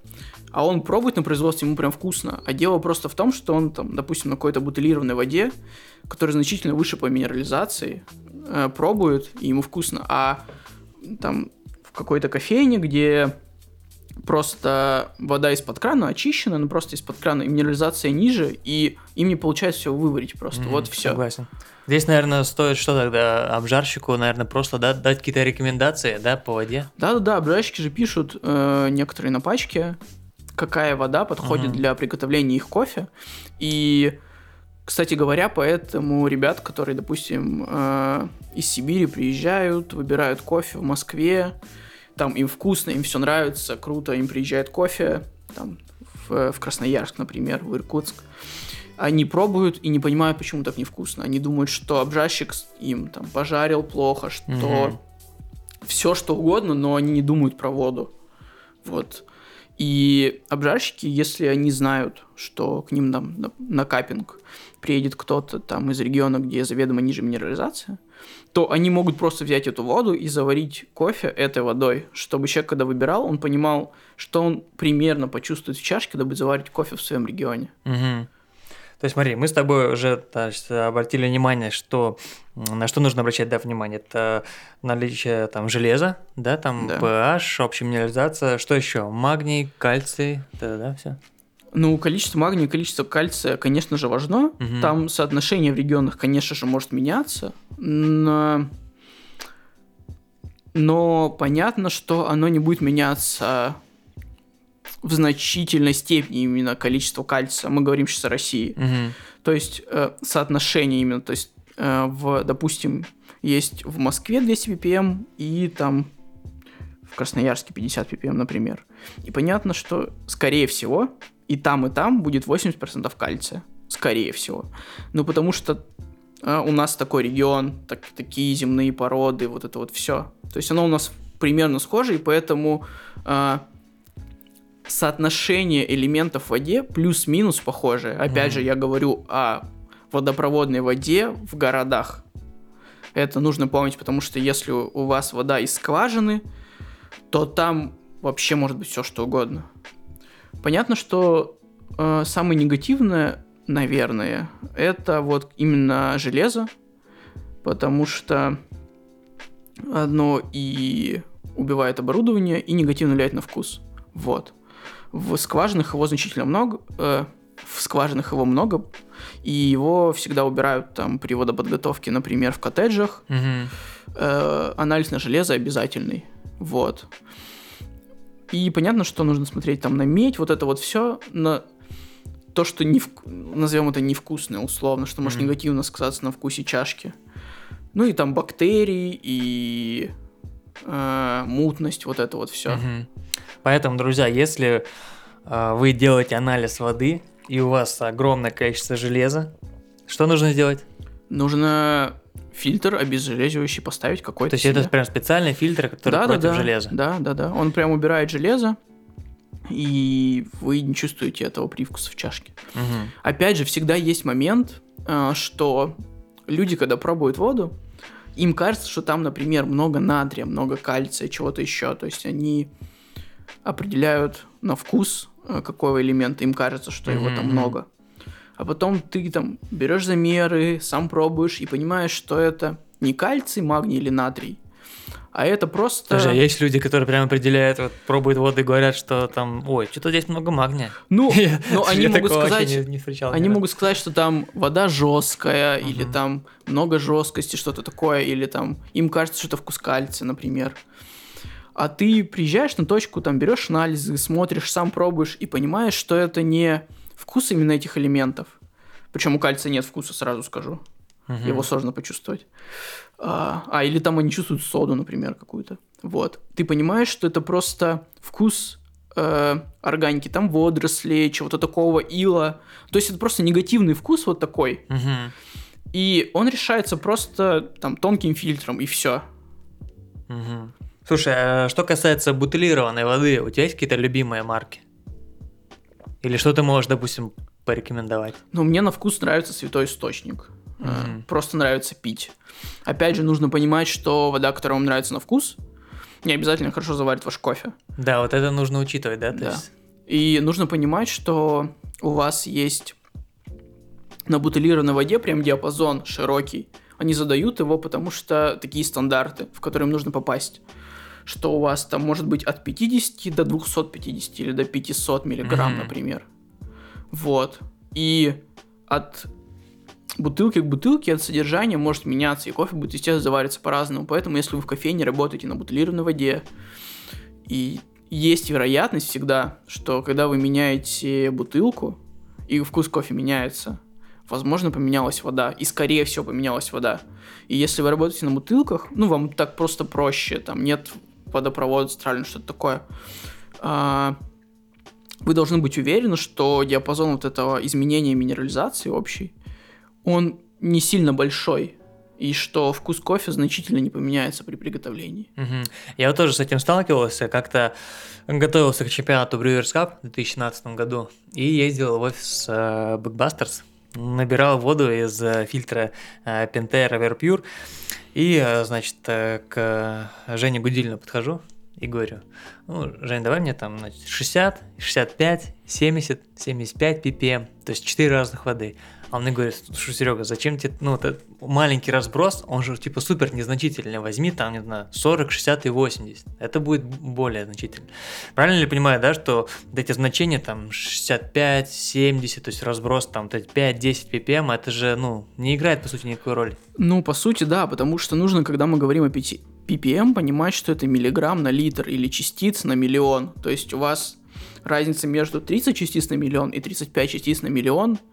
А он пробует на производстве, ему прям вкусно. А дело просто в том, что он там, допустим, на какой-то бутылированной воде, которая значительно выше по минерализации, э, пробует, и ему вкусно. А там в какой-то кофейне, где просто вода из-под крана очищена, но просто из-под крана, и минерализация ниже, и им не получается все выварить просто. Мгм, вот все. Согласен. Здесь, наверное, стоит что тогда обжарщику, наверное, просто да, дать какие-то рекомендации, да, по воде. Да-да-да, обжарщики же пишут э, некоторые на пачке, какая вода подходит Мгм. для приготовления их кофе. И, кстати говоря, поэтому ребят, которые, допустим, э, из Сибири приезжают, выбирают кофе в Москве, там им вкусно, им все нравится, круто, им приезжает кофе, там, в, в Красноярск, например, в Иркутск. Они пробуют и не понимают, почему так невкусно. Они думают, что обжарщик им там пожарил плохо, что Мгм. все что угодно, но они не думают про воду. Вот. И обжарщики, если они знают, что к ним там на, на капинг приедет кто-то там из региона, где заведомо ниже минерализация, то они могут просто взять эту воду и заварить кофе этой водой, чтобы человек, когда выбирал, он понимал, что он примерно почувствует в чашке, когда будет заваривать кофе в своем регионе. Мгм. То есть, смотри, мы с тобой уже есть, обратили внимание, что на что нужно обращать да, внимание. Это наличие там железа, да, там Да. pH, общая минерализация, что еще? Магний, кальций, да, да, все. Ну, количество магния, количество кальция, конечно же, важно. Мгм. Там соотношение в регионах, конечно же, может меняться. Но... но понятно, что оно не будет меняться в значительной степени именно количество кальция. Мы говорим сейчас о России. То есть э, соотношение именно, то есть э, в, допустим, есть в Москве 200 ppm и там в Красноярске 50 ppm, например. И понятно, что, скорее всего, и там, и там будет 80% кальция. Скорее всего. Ну, потому что э, у нас такой регион, так, такие земные породы, вот это вот все. То есть оно у нас примерно схоже, и поэтому э, соотношение элементов в воде плюс-минус похожее. Опять Мгм. же, я говорю о водопроводной воде в городах. Это нужно помнить, потому что если у у вас вода из скважины, то там вообще может быть все что угодно. Понятно, что э, самое негативное, наверное, это вот именно железо, потому что одно и убивает оборудование, и негативно влияет на вкус. Вот. В скважинах его значительно много, э, в скважинах его много, и его всегда убирают там при водоподготовке, например, в коттеджах. Мгм. Э, анализ на железо обязательный. Вот. И понятно, что нужно смотреть там на медь, вот это вот все, на то, что не назовем это невкусное условно, что может Мгм. негативно сказаться на вкусе чашки. Ну и там бактерии и э, мутность, вот это вот все. Поэтому, друзья, если а, вы делаете анализ воды и у вас огромное количество железа, что нужно сделать? Нужно фильтр обезжелезивающий поставить какой-то. То есть себе. это прям специальный фильтр, который да, против да, да, железа. Да, да, да. Он прям убирает железо, и вы не чувствуете этого привкуса в чашке. Мгм. Опять же, всегда есть момент, а, что люди, когда пробуют воду, им кажется, что там, например, много натрия, много кальция, чего-то еще. То есть они определяют на вкус а, какого элемента, им кажется, что его там много. А потом ты там берешь замеры, сам пробуешь и понимаешь, что это не кальций, магний или натрий, а это просто... Слушай, а есть люди, которые прям определяют, вот пробуют воду и говорят, что там, ой, что-то здесь много магния. Ну, ну, они могут сказать, не, не встречал ни Они могут сказать, что там вода жесткая, или Мгм. там много жесткости, что-то такое, или там им кажется, что это вкус кальция, например. А ты приезжаешь на точку, там берешь анализы, смотришь, сам пробуешь и понимаешь, что это не вкус именно этих элементов. Причем у кальция нет вкуса, сразу скажу. Мгм. Его сложно почувствовать. А, а, или там они чувствуют соду, например, какую-то. Вот. Ты понимаешь, что это просто вкус э, органики, там водорослей, чего-то такого, ила. То есть это просто негативный вкус вот такой. Мгм. И он решается просто там тонким фильтром, и все. Мгм. Слушай, а что касается бутылированной воды, у тебя есть какие-то любимые марки? Или что ты можешь, допустим, порекомендовать? Но мне на вкус нравится святой источник. Мгм. Просто нравится пить. Опять же, нужно понимать, что вода, которая вам нравится на вкус, не обязательно хорошо заварит ваш кофе. Да, вот это нужно учитывать, да? То Да. есть- И нужно понимать, что у вас есть на бутылированной воде прям диапазон широкий. Они задают его, потому что такие стандарты, в которые им нужно попасть. Что у вас там может быть от 50 до 250 или до 500 миллиграмм, Мгм. например. Вот. И от бутылки к бутылке, от содержания может меняться, и кофе будет, естественно, завариваться по-разному. Поэтому, если вы в кофейне работаете на бутылированной воде, и есть вероятность всегда, что когда вы меняете бутылку, и вкус кофе меняется, возможно, поменялась вода, и скорее всего поменялась вода. И если вы работаете на бутылках, ну, вам так просто проще, там нет водопровод центральный, что-то такое. А, вы должны быть уверены, что диапазон вот этого изменения минерализации общий, он не сильно большой, и что вкус кофе значительно не поменяется при приготовлении. Угу. Я вот тоже с этим сталкивался, как-то готовился к чемпионату Brewers Cup в 2017 году и ездил в офис э, Backbusters, набирал воду из э, фильтра э, Pentair Everpure, и, э, значит, э, к Жене Гудильну подхожу и говорю, ну, Жень, давай мне там значит, 60, 65, 70, 75 ppm, то есть 4 разных воды. А мне говорит, слушай, Серега, зачем тебе, ну, это маленький разброс, он же типа супер незначительный, возьми там, не знаю, 40, 60 и 80, это будет более значительно. Правильно ли понимаю, да, что эти значения там 65, 70, то есть разброс там 5-10 ppm, это же, ну, не играет, по сути, никакой роли. Ну, по сути, да, потому что нужно, когда мы говорим о 5 ppm, понимать, что это миллиграмм на литр или частиц на миллион. То есть у вас разница между 30 частиц на миллион и 35 частиц на миллион –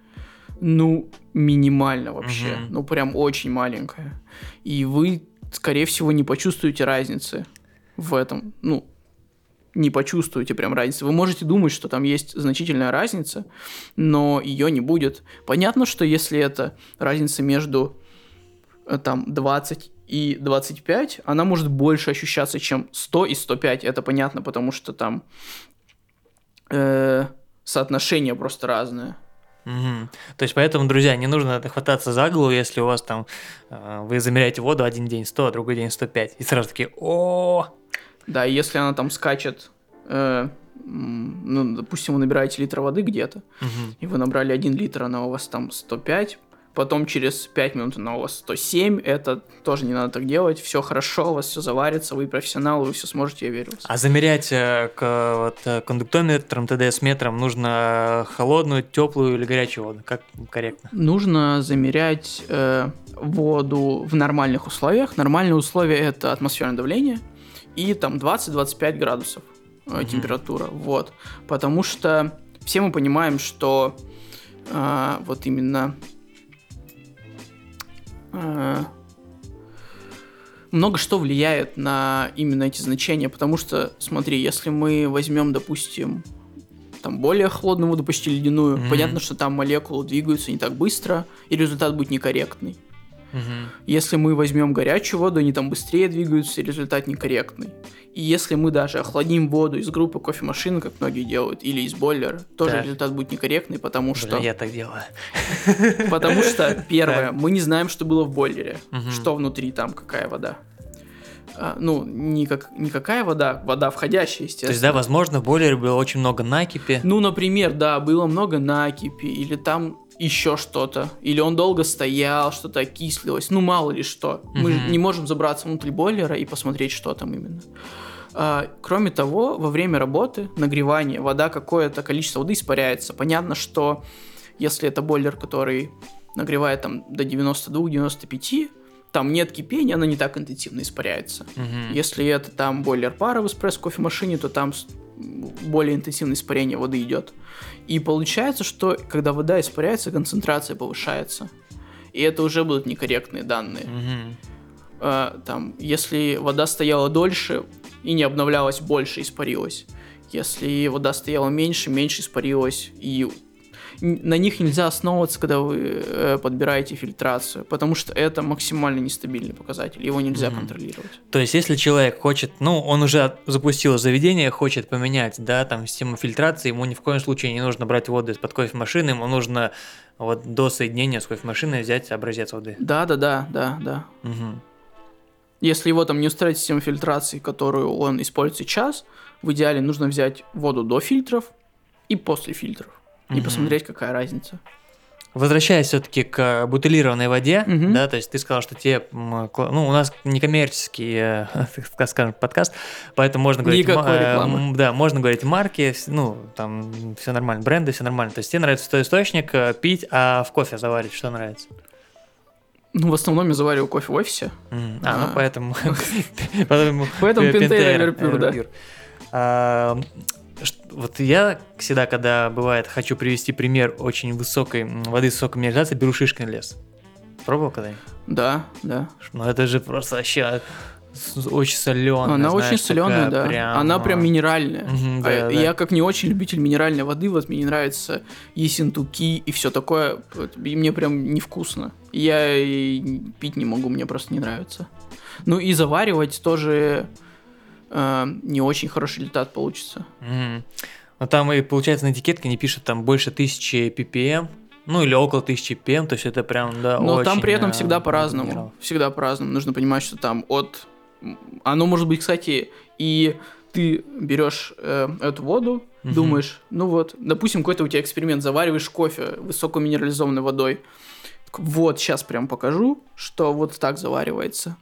ну, минимально вообще. Угу. Ну, прям очень маленькая. И вы, скорее всего, не почувствуете разницы в этом. Ну, не почувствуете прям разницы. Вы можете думать, что там есть значительная разница, но ее не будет. Понятно, что если это разница между э, там 20 и 25, она может больше ощущаться, чем 100 и 105. Это понятно, потому что там э, соотношение просто разное. Угу. То есть поэтому, друзья, не нужно хвататься за голову, если у вас там э, вы замеряете воду один день 100, а другой день 105, и сразу такие о Да, и если она там скачет, э, ну, допустим, вы набираете литр воды где-то, угу. и вы набрали один литр, она у вас там 105, потом через 5 минут она у вас 107, это тоже не надо так делать, все хорошо, у вас все заварится, вы профессионал, вы все сможете, я верю. А замерять э, к, вот, э, кондуктометром, ТДС-метром нужно холодную, теплую или горячую воду? Как корректно? Нужно замерять э, воду в нормальных условиях. Нормальные условия это атмосферное давление и там 20-25 градусов э, mm-hmm. температура, вот. Потому что все мы понимаем, что э, вот именно много что влияет на именно эти значения, потому что, смотри, если мы возьмем, допустим, там более холодную воду, почти ледяную, mm-hmm. понятно, что там молекулы двигаются не так быстро, и результат будет некорректный. Mm-hmm. Если мы возьмем горячую воду, они там быстрее двигаются, и результат некорректный. И если мы даже охладим воду из группы кофемашины, как многие делают, или из бойлера, тоже так. результат будет некорректный, потому что... я так делаю. Потому что, первое, мы не знаем, что было в бойлере, что внутри там, какая вода. А, ну, не, как, не какая вода, вода входящая, естественно. То есть, да, возможно, в бойлере было очень много накипи. Ну, например, да, было много накипи, или там еще что-то. Или он долго стоял, что-то окислилось. Ну, мало ли что. Mm-hmm. Мы не можем забраться внутрь бойлера и посмотреть, что там именно. А, кроме того, во время работы, нагревания, вода какое-то количество воды испаряется. Понятно, что если это бойлер, который нагревает там до 92-95, там нет кипения, она не так интенсивно испаряется. Угу. Если это там бойлер пара в эспрессо-кофемашине, то там более интенсивное испарение воды идет. И получается, что когда вода испаряется, концентрация повышается. И это уже будут некорректные данные. Угу. А, там, если вода стояла дольше и не обновлялась больше, испарилась. Если вода стояла меньше, меньше испарилась и на них нельзя основываться, когда вы э, подбираете фильтрацию, потому что это максимально нестабильный показатель, его нельзя mm-hmm. контролировать. То есть, если человек хочет, ну, он уже запустил заведение, хочет поменять, да, там, систему фильтрации, ему ни в коем случае не нужно брать воду из-под кофемашины, ему нужно вот до соединения с кофемашиной взять образец воды. Да, да, да, да, да. Угу. Если его там не устраивает система фильтрации, которую он использует сейчас, в идеале нужно взять воду до фильтров и после фильтров и угу. посмотреть, какая разница. Возвращаясь все-таки к бутылированной воде, угу. да, то есть ты сказал, что те, ну, у нас некоммерческий, э, скажем, подкаст, поэтому можно говорить, Никакой рекламы. да, можно говорить марки, ну, там все нормально, бренды, все нормально. То есть тебе нравится тот источник э, пить, а в кофе заварить что нравится? Ну, в основном я завариваю кофе в офисе. Mm. А, а, ну поэтому... Поэтому Пентейр да вот я всегда, когда бывает, хочу привести пример очень высокой воды с высокой минерализацией, беру шишкин лес. Пробовал когда-нибудь? Да, да. Ну это же просто вообще очень соленая. Она очень соленая, да. Она прям минеральная. Мгм, А да, да. Я как не очень любитель минеральной воды, вот мне не нравится ессентуки и все такое, и мне прям невкусно. Я пить не могу, мне просто не нравится. Ну и заваривать тоже э, не очень хороший результат получится. Мгм. Ну там и получается на этикетке не пишут там больше тысячи ppm, ну или около тысячи ppm, то есть это прям, да, Но там очень, при этом э, всегда по-разному. Всегда по-разному. Нужно понимать, что там от... Оно может быть, кстати, и ты берешь э, эту воду, Мгм. думаешь, ну вот, допустим, какой-то у тебя эксперимент, завариваешь кофе высокоминерализованной водой. Вот, сейчас прям покажу, что вот так заваривается.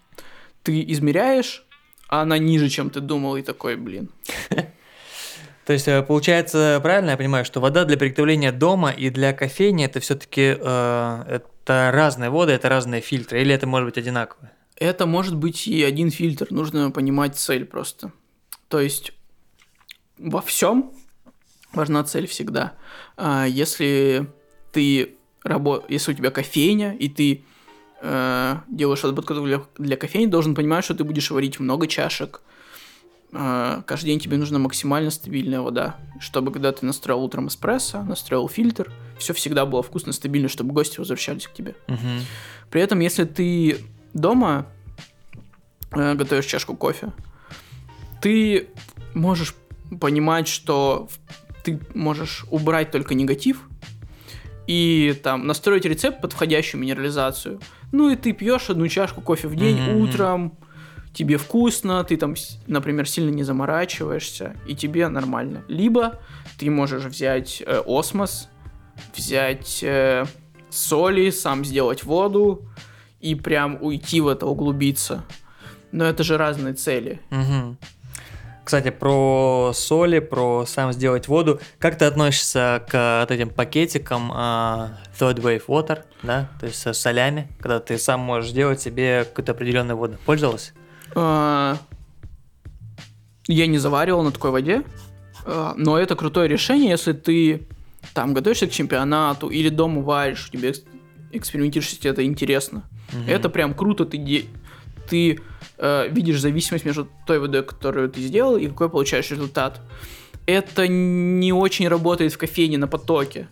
Ты измеряешь, а она ниже, чем ты думал, и такой, блин. То есть, э, получается, правильно я понимаю, что вода для приготовления дома и для кофейни это все-таки это разные воды, это разные фильтры, или это может быть одинаково? Это может быть и один фильтр, нужно понимать цель просто. То есть во всем важна цель всегда. А, Если ты рабо... если у тебя кофейня, и ты э, делаешь подготовку для, для кофейни, должен понимать, что ты будешь варить много чашек. Э, каждый день тебе нужна максимально стабильная вода, чтобы когда ты настроил утром эспрессо, настроил фильтр, все всегда было вкусно, стабильно, чтобы гости возвращались к тебе. Мгм. При этом, если ты дома э, готовишь чашку кофе, ты можешь понимать, что ты можешь убрать только негатив и там настроить рецепт под входящую минерализацию. Ну и ты пьешь одну чашку кофе в день Мгм. утром, тебе вкусно, ты там, например, сильно не заморачиваешься, и тебе нормально. Либо ты можешь взять э, осмос, взять э, соли, сам сделать воду и прям уйти в это, углубиться. Но это же разные цели. Мгм. Кстати, про соли, про сам сделать воду. Как ты относишься к вот этим пакетикам а, Third Wave Water, да, то есть со солями, когда ты сам можешь сделать себе какую-то определенную воду? Пользовалась? А, Я не заваривал на такой воде, а, но это крутое решение, если ты там готовишься к чемпионату или дома варишь, тебе экс- экспериментируешь, если тебе это интересно. Мгм. Это прям круто, ты, де- ты э, видишь зависимость между той водой, которую ты сделал, и какой получаешь результат. Это не очень работает в кофейне на потоке,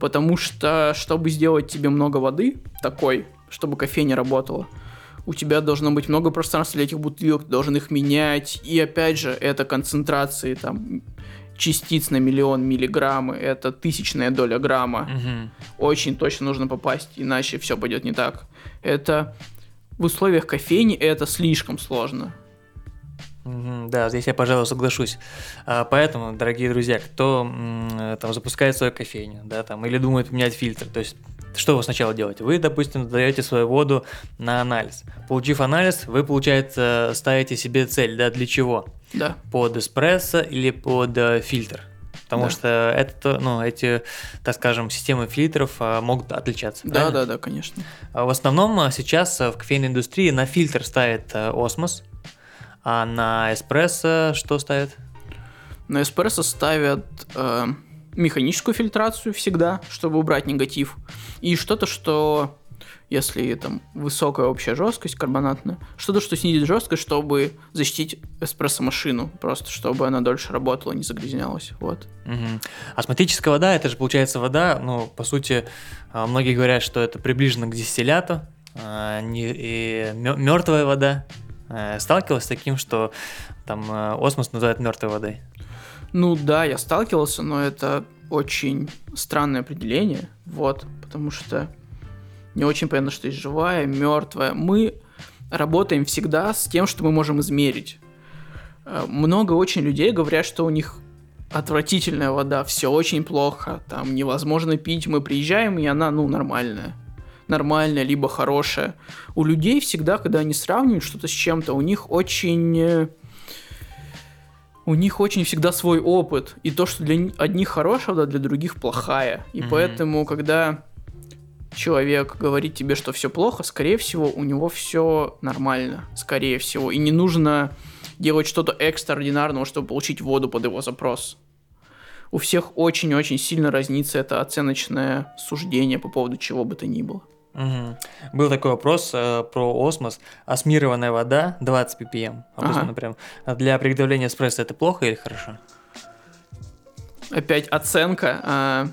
потому что, чтобы сделать тебе много воды, такой, чтобы кофейня работала, у тебя должно быть много пространства для этих бутылок, ты должен их менять, и опять же, это концентрации там частиц на миллион миллиграммы, это тысячная доля грамма Мгм. очень точно нужно попасть, иначе все пойдет не так. Это в условиях кофейни это слишком сложно. Да, здесь я, пожалуй, соглашусь. А, Поэтому, дорогие друзья, кто там запускает свою кофейню, да, там, или думает поменять фильтр, то есть что вы сначала делаете? Вы, допустим, даете свою воду на анализ. Получив анализ, вы, получается, ставите себе цель, да, для чего? Да. Под эспрессо или под э, фильтр? Потому Да. что это, ну, эти, так скажем, системы фильтров а, могут отличаться. Да, правильно? да, да, конечно. А В основном а, сейчас в кофейной индустрии на фильтр ставит осмос, а на эспрессо что ставят? На эспрессо ставят э, механическую фильтрацию всегда, чтобы убрать негатив. И что-то, что если там высокая общая жесткость карбонатная, что-то, что снизит жесткость, чтобы защитить эспрессо-машину, просто чтобы она дольше работала, не загрязнялась. Вот. Мгм. Осмотическая вода, это же получается вода, ну, по сути, а, многие говорят, что это приближено к дистилляту, а, не- и мертвая вода. Э, Сталкивалась с таким, что там осмос называют мертвой водой. Ну да, я сталкивался, но это очень странное определение, вот, потому что не очень понятно, что есть живая, мертвая. Мы работаем всегда с тем, что мы можем измерить. Э, Много очень людей говорят, что у них отвратительная вода, все очень плохо, там невозможно пить, мы приезжаем, и она, ну, нормальная. Нормальная, либо хорошая. У людей всегда, когда они сравнивают что-то с чем-то, у них очень... э, у них очень всегда свой опыт. И то, что для одних хорошая вода, для других плохая. И Мгм. поэтому, когда человек говорит тебе, что все плохо, скорее всего, у него все нормально. Скорее всего. И не нужно делать что-то экстраординарного, чтобы получить воду под его запрос. У всех очень-очень сильно разнится это оценочное суждение по поводу чего бы то ни было. Угу. Был такой вопрос э, про осмос. Осмированная вода 20 ppm. Ага. прям. А Для приготовления эспрессо это плохо или хорошо? Опять оценка. а,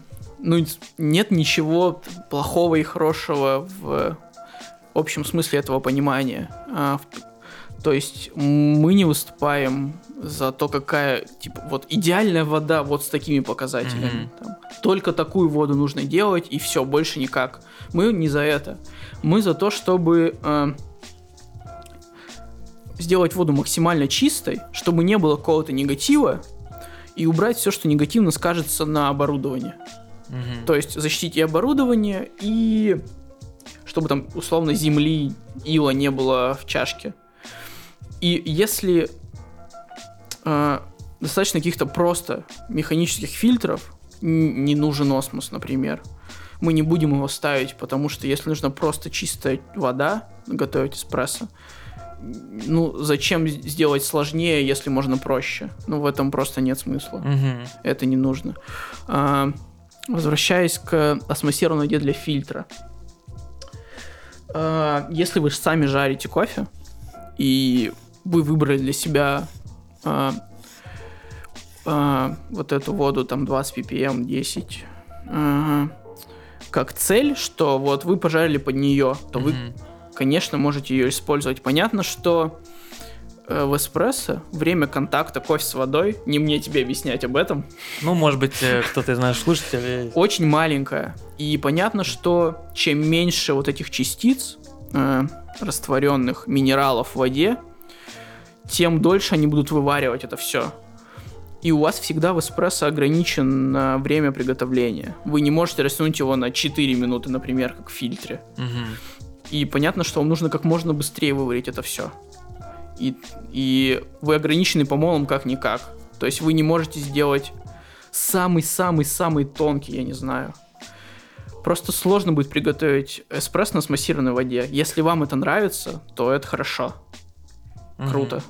ну, нет ничего плохого и хорошего в общем смысле этого понимания. А, в- то есть мы не выступаем за то, какая, типа, вот идеальная вода вот с такими показателями. Мгм. Там, только такую воду нужно делать, и все, больше никак. Мы не за это. Мы за то, чтобы э, сделать воду максимально чистой, чтобы не было какого-то негатива, и убрать все, что негативно скажется на оборудовании. Мгм. То есть защитить и оборудование, и чтобы там условно земли, ила не было в чашке. И если э, достаточно каких-то просто механических фильтров, не нужен осмос, например, мы не будем его ставить, потому что если нужна просто чистая вода, готовить эспрессо, ну, зачем сделать сложнее, если можно проще? Ну, в этом просто нет смысла Мгм. это не нужно. А, возвращаясь к осмосированной воде для фильтра. А, если вы сами жарите кофе, и вы выбрали для себя а, а, вот эту воду, там 20 ppm, 10, а, как цель, что вот вы пожарили под нее, то вы Мгм. конечно, можете ее использовать. Понятно, что в эспрессо время контакта кофе с водой, не мне тебе объяснять об этом, Ну, может быть, э, кто-то из наших слушателей... очень маленькое. И понятно, что чем меньше вот этих частиц, э, растворенных минералов в воде, тем дольше они будут вываривать это все. И у вас всегда в эспрессо ограничено время приготовления. Вы не можете растянуть его на 4 минуты, например, как в фильтре. Мгм. И понятно, что вам нужно как можно быстрее выварить это все. И, и вы ограничены помолом как-никак. То есть вы не можете сделать самый-самый-самый тонкий, я не знаю. Просто сложно будет приготовить эспрессо на осмосированной воде. Если вам это нравится, то это хорошо. Мгм. Круто.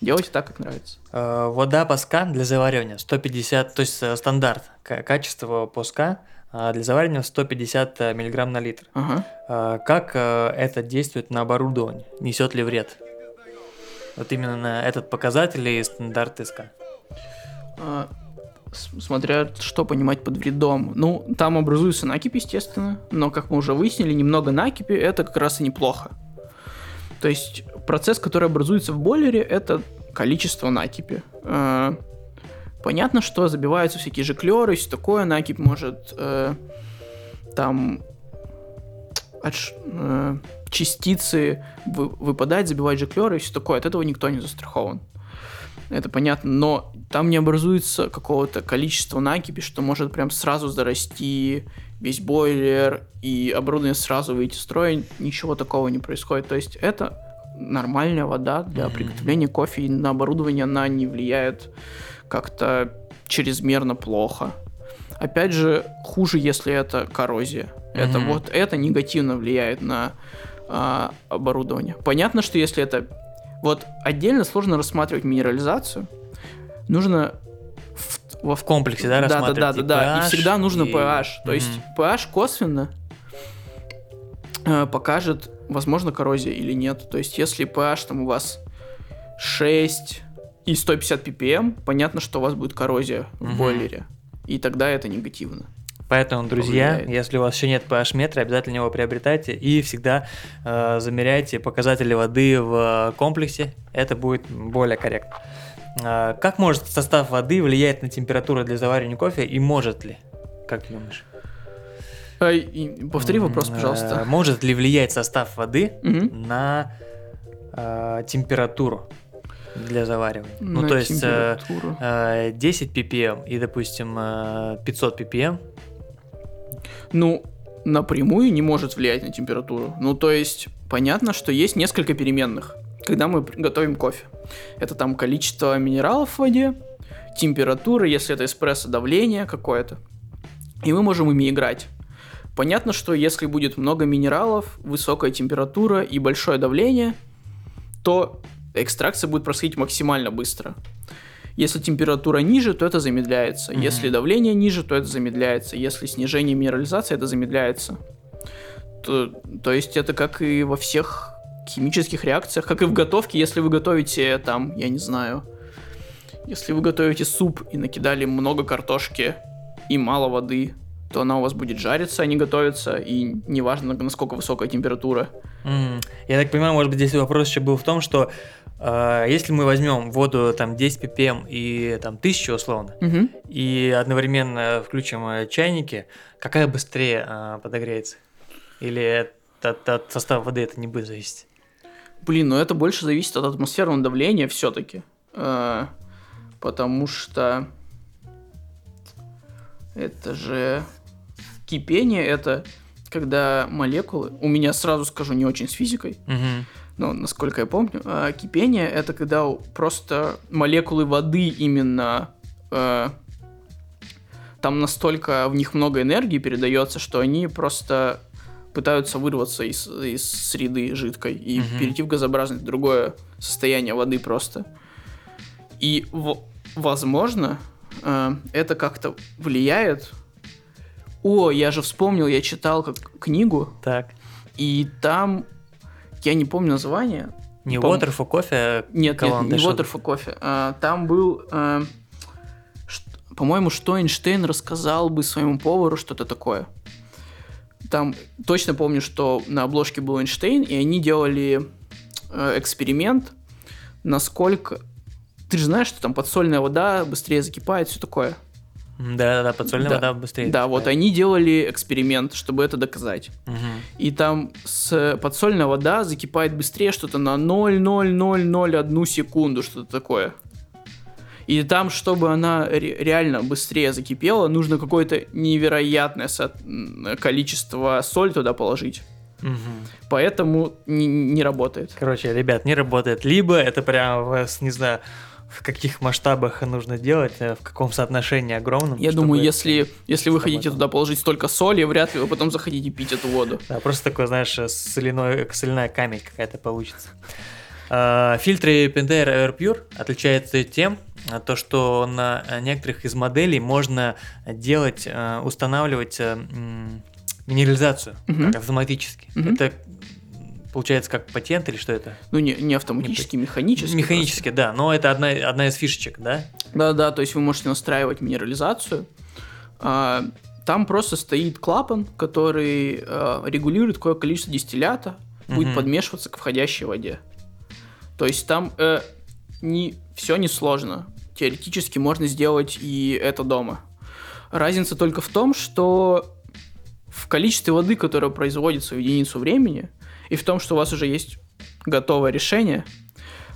Делайте так, как нравится. Э, Вода по SCA для заваривания 150, то есть э, стандарт качества по SCA а для заваривания 150 э, миллиграмм на литр. Ага. Э, Как э, это действует на оборудование? Несет ли вред? Вот именно на этот показатель и стандарт SCA. А, Смотря что понимать под вредом. Ну, там образуется накипь, естественно, но, как мы уже выяснили, немного накипи это как раз и неплохо. То есть процесс, который образуется в бойлере, это количество накипи. А, Понятно, что забиваются всякие жиклеры, все такое, накипь может э, там отш- э, частицы вы- выпадать, забивать жиклеры и все такое. От этого никто не застрахован. Это понятно, но там не образуется какого-то количества накипи, что может прям сразу зарасти весь бойлер и оборудование сразу выйти из строя. Ничего такого не происходит. То есть это нормальная вода для приготовления кофе, и на оборудование она не влияет как-то чрезмерно плохо. Опять же, хуже, если это коррозия. Это Мгм. вот это негативно влияет на а, оборудование. Понятно, что если это вот отдельно сложно рассматривать минерализацию, нужно в, во В комплексе, да, да, да, рассматривать да, да, и да. И всегда нужно и- pH. То есть Мгм. pH косвенно э, покажет, возможно, коррозия или нет. То есть если pH там у вас 6 и 150 ppm, понятно, что у вас будет коррозия в Мгм. бойлере. И тогда это негативно. Поэтому, друзья, повлияет. если у вас еще нет pH-метра, обязательно его приобретайте и всегда э, замеряйте показатели воды в комплексе. Это будет более корректно. Э, как может состав воды влиять на температуру для заваривания кофе и может ли? Как ты думаешь? Э, и повтори вопрос, э, пожалуйста. Может ли влиять состав воды Мгм. на э, температуру для заваривания? ну, На то есть э, температуру. э, 10 ppm и, допустим, э, 500 ppm. Ну, напрямую не может влиять на температуру. Ну, то есть, понятно, что есть несколько переменных, когда мы готовим кофе. Это там количество минералов в воде, температура, если это эспрессо, давление какое-то. И мы можем ими играть. Понятно, что если будет много минералов, высокая температура и большое давление, то экстракция будет происходить максимально быстро. Если температура ниже, то это замедляется. Мгм. Если давление ниже, то это замедляется. Если снижение минерализации, это замедляется. То, то есть это как и во всех химических реакциях, как и в готовке, если вы готовите там, я не знаю, если вы готовите суп и накидали много картошки и мало воды, то она у вас будет жариться, а не готовиться, и неважно, насколько высокая температура. М, Я так понимаю, может быть, здесь вопрос еще был в том, что если мы возьмем воду там 10 ppm и там 1000 условно, Мгм. и одновременно включим э, чайники, какая быстрее э, подогреется? Или от, от состава воды это не будет зависеть? Блин, ну это больше зависит от атмосферного давления все-таки. потому что это же кипение, это когда молекулы, у меня сразу скажу не очень с физикой, Мгм. Но насколько я помню, а, кипение это когда просто молекулы воды именно э, там настолько в них много энергии передается, что они просто пытаются вырваться из, из среды жидкой и Мгм. перейти в газообразное другое состояние воды просто. И в- возможно э, это как-то влияет. О, я же вспомнил, я читал как книгу, Так. и там я не помню название, Не Пом- water for кофе, а нет, нет, не. Water for Coffee. А, там был, а, ш- по-моему, что Эйнштейн рассказал бы своему повару, что-то такое. Там точно помню, что на обложке был Эйнштейн, и они делали э, эксперимент, насколько... Ты же знаешь, что там подсольная вода быстрее закипает, все такое. Да-да-да, подсольная Да. вода быстрее. Да, вот они делали эксперимент, чтобы это доказать. Мгм. И там с подсольная вода закипает быстрее что-то на 0,0001 секунду, что-то такое. И там, чтобы она ре- реально быстрее закипела, нужно какое-то невероятное со- количество соли туда положить. Мгм. Поэтому не, не работает. Короче, ребят, не работает. Либо это прям, вас, не знаю, в каких масштабах нужно делать, э, в каком соотношении огромном. Я думаю, если, если вы хотите туда положить столько соли, вряд ли вы потом захотите пить эту воду. Да, просто такой, знаешь, э, соляной, соляная камень какая-то получится. А, Фильтры Pentair Air Pure отличаются тем, а, то, что на э, некоторых из моделей можно делать, э, устанавливать э, минерализацию Мгм. как автоматически. Мгм. Это получается как патент или что это? Ну, не, не автоматически, механически. Механически, да, но это одна, одна из фишечек, да? Да-да, то есть вы можете настраивать минерализацию. А, Там просто стоит клапан, который а, регулирует какое количество дистиллята будет Мгм. подмешиваться к входящей воде. То есть там э, не, все несложно. Теоретически можно сделать и это дома. Разница только в том, что в количестве воды, которая производится в единицу времени, и в том, что у вас уже есть готовое решение,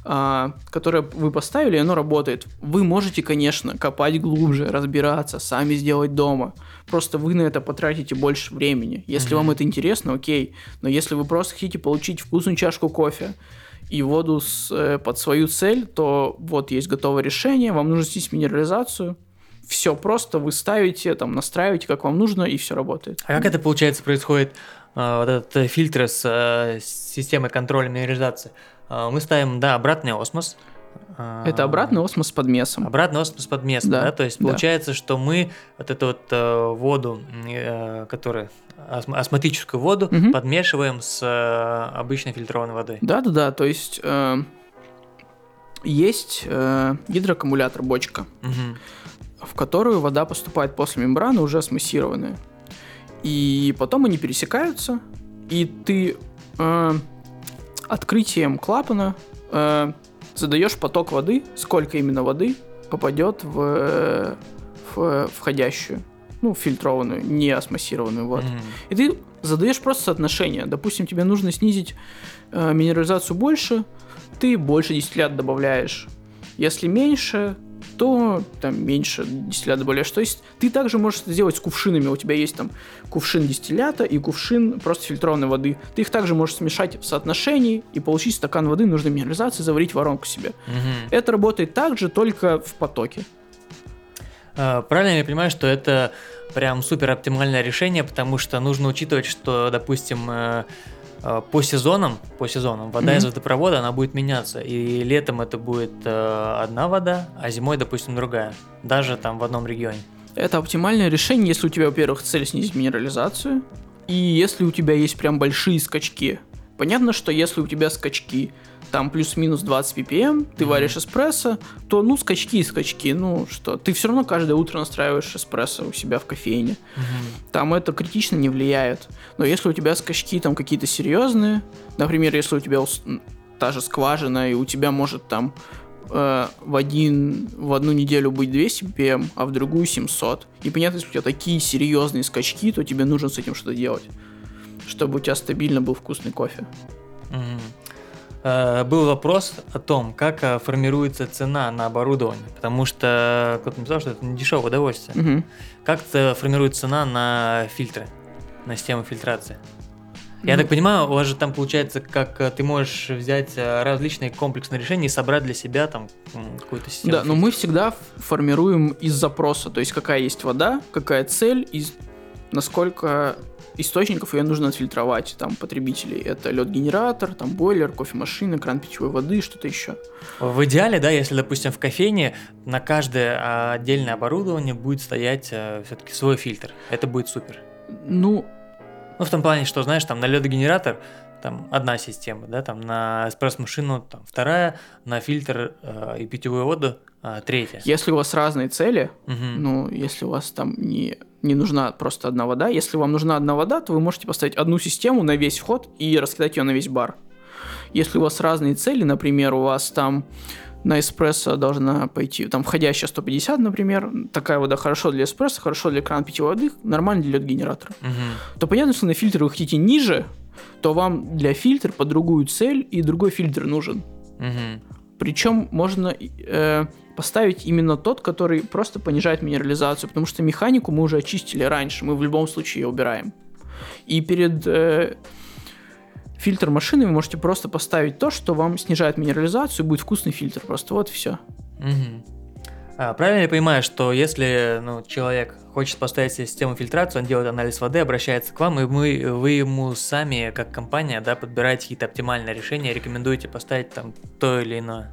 а, которое вы поставили, и оно работает. Вы можете, конечно, копать глубже, разбираться, сами сделать дома. Просто вы на это потратите больше времени. Если Мгм. вам это интересно, окей. Но если вы просто хотите получить вкусную чашку кофе и воду с, э, под свою цель, то вот есть готовое решение, вам нужно снизить минерализацию. Все просто вы ставите, там, настраиваете, как вам нужно, и все работает. А как это, получается, происходит, вот этот э, фильтр с э, системой контроля минерализации? А, Мы ставим, да, обратный осмос. А, Это обратный осмос с подмесом. Обратный осмос под место, да, Да, То есть да. получается, что мы вот эту вот э, воду, э, которая осм- осмотическую воду, Мгм. подмешиваем с э, обычной фильтрованной водой. Да-да-да, то есть э, есть э, гидроаккумулятор, бочка, Мгм. в которую вода поступает после мембраны, уже смассированная. И потом они пересекаются, и ты э, открытием клапана э, задаешь поток воды, сколько именно воды попадет в, в входящую, ну, фильтрованную, не осмассированную воду. Мгм. И ты задаешь просто соотношение. Допустим, тебе нужно снизить э, минерализацию больше, ты больше дистиллят добавляешь. Если меньше, то там меньше дистиллят добавляешь. То есть ты также можешь это сделать с кувшинами. У тебя есть там кувшин дистиллята и кувшин просто фильтрованной воды. Ты их также можешь смешать в соотношении и получить стакан воды нужной минерализации, заварить воронку себе. Мгм. Это работает также, только в потоке. А, Правильно я понимаю, что это прям супер оптимальное решение, потому что нужно учитывать, что, допустим, э, по сезонам, по сезонам вода Мгм. из водопровода, она будет меняться. И летом это будет э, одна вода, а зимой, допустим, другая. Даже там в одном регионе. Это оптимальное решение, если у тебя, во-первых, цель снизить минерализацию, И если у тебя есть прям большие скачки, понятно, что если у тебя скачки там плюс-минус 20 ppm, ты варишь эспрессо, то ну скачки и скачки, ну что, ты все равно каждое утро настраиваешь эспрессо у себя в кофейне. Там это критично не влияет. Но если у тебя скачки там какие-то серьезные, например, если у тебя та же скважина, и у тебя может там э, в, один, в одну неделю быть 200 ppm, а в другую 700. И понятно, если у тебя такие серьезные скачки, то тебе нужно с этим что-то делать, чтобы у тебя стабильно был вкусный кофе. Мгм. Э, Был вопрос о том, как э, формируется цена на оборудование, потому что кто-то написал, что это не дешевое удовольствие. Мгм. Как формируется цена на фильтры, на систему фильтрации? Я так понимаю, у вас же там получается, как э, ты можешь взять э, различные комплексные решения и собрать для себя там какую-то систему. Да, но мы всегда формируем из запроса, то есть какая есть вода, какая цель, и насколько источников ее нужно отфильтровать, там, потребителей. Это лед-генератор, там, бойлер, кофемашина, кран питьевой воды, что-то еще. В идеале, да, если, допустим, в кофейне на каждое а, отдельное оборудование будет стоять все-таки свой фильтр. Это будет супер. Ну, Ну, в том плане, что, знаешь, там на ледогенератор там одна система, да, там на эспресс-машину там вторая, на фильтр э, и питьевую воду а, третья. если у вас разные цели, Мгм. ну, если у вас там не, не нужна просто одна вода, если вам нужна одна вода, то вы можете поставить одну систему на весь вход и раскидать ее на весь бар. Если у вас разные цели, например, у вас там на эспрессо должна пойти, там входящая 150, например, такая вода хорошо для эспрессо, хорошо для крана питьевой воды, нормально для генератора. Мгм. То понятно, если на фильтр вы хотите ниже, то вам для фильтра по другую цель и другой фильтр нужен. Мгм. Причем можно э, поставить именно тот, который просто понижает минерализацию, потому что механику мы уже очистили раньше, мы в любом случае ее убираем. И перед э, фильтр машины вы можете просто поставить то, что вам снижает минерализацию, будет вкусный фильтр. Просто вот все. Мгм. А, правильно я понимаю, что если ну, человек хочет поставить себе систему фильтрации, он делает анализ воды, обращается к вам, и мы, вы ему сами, как компания, да, подбираете какие-то оптимальные решения, рекомендуете поставить там то или иное.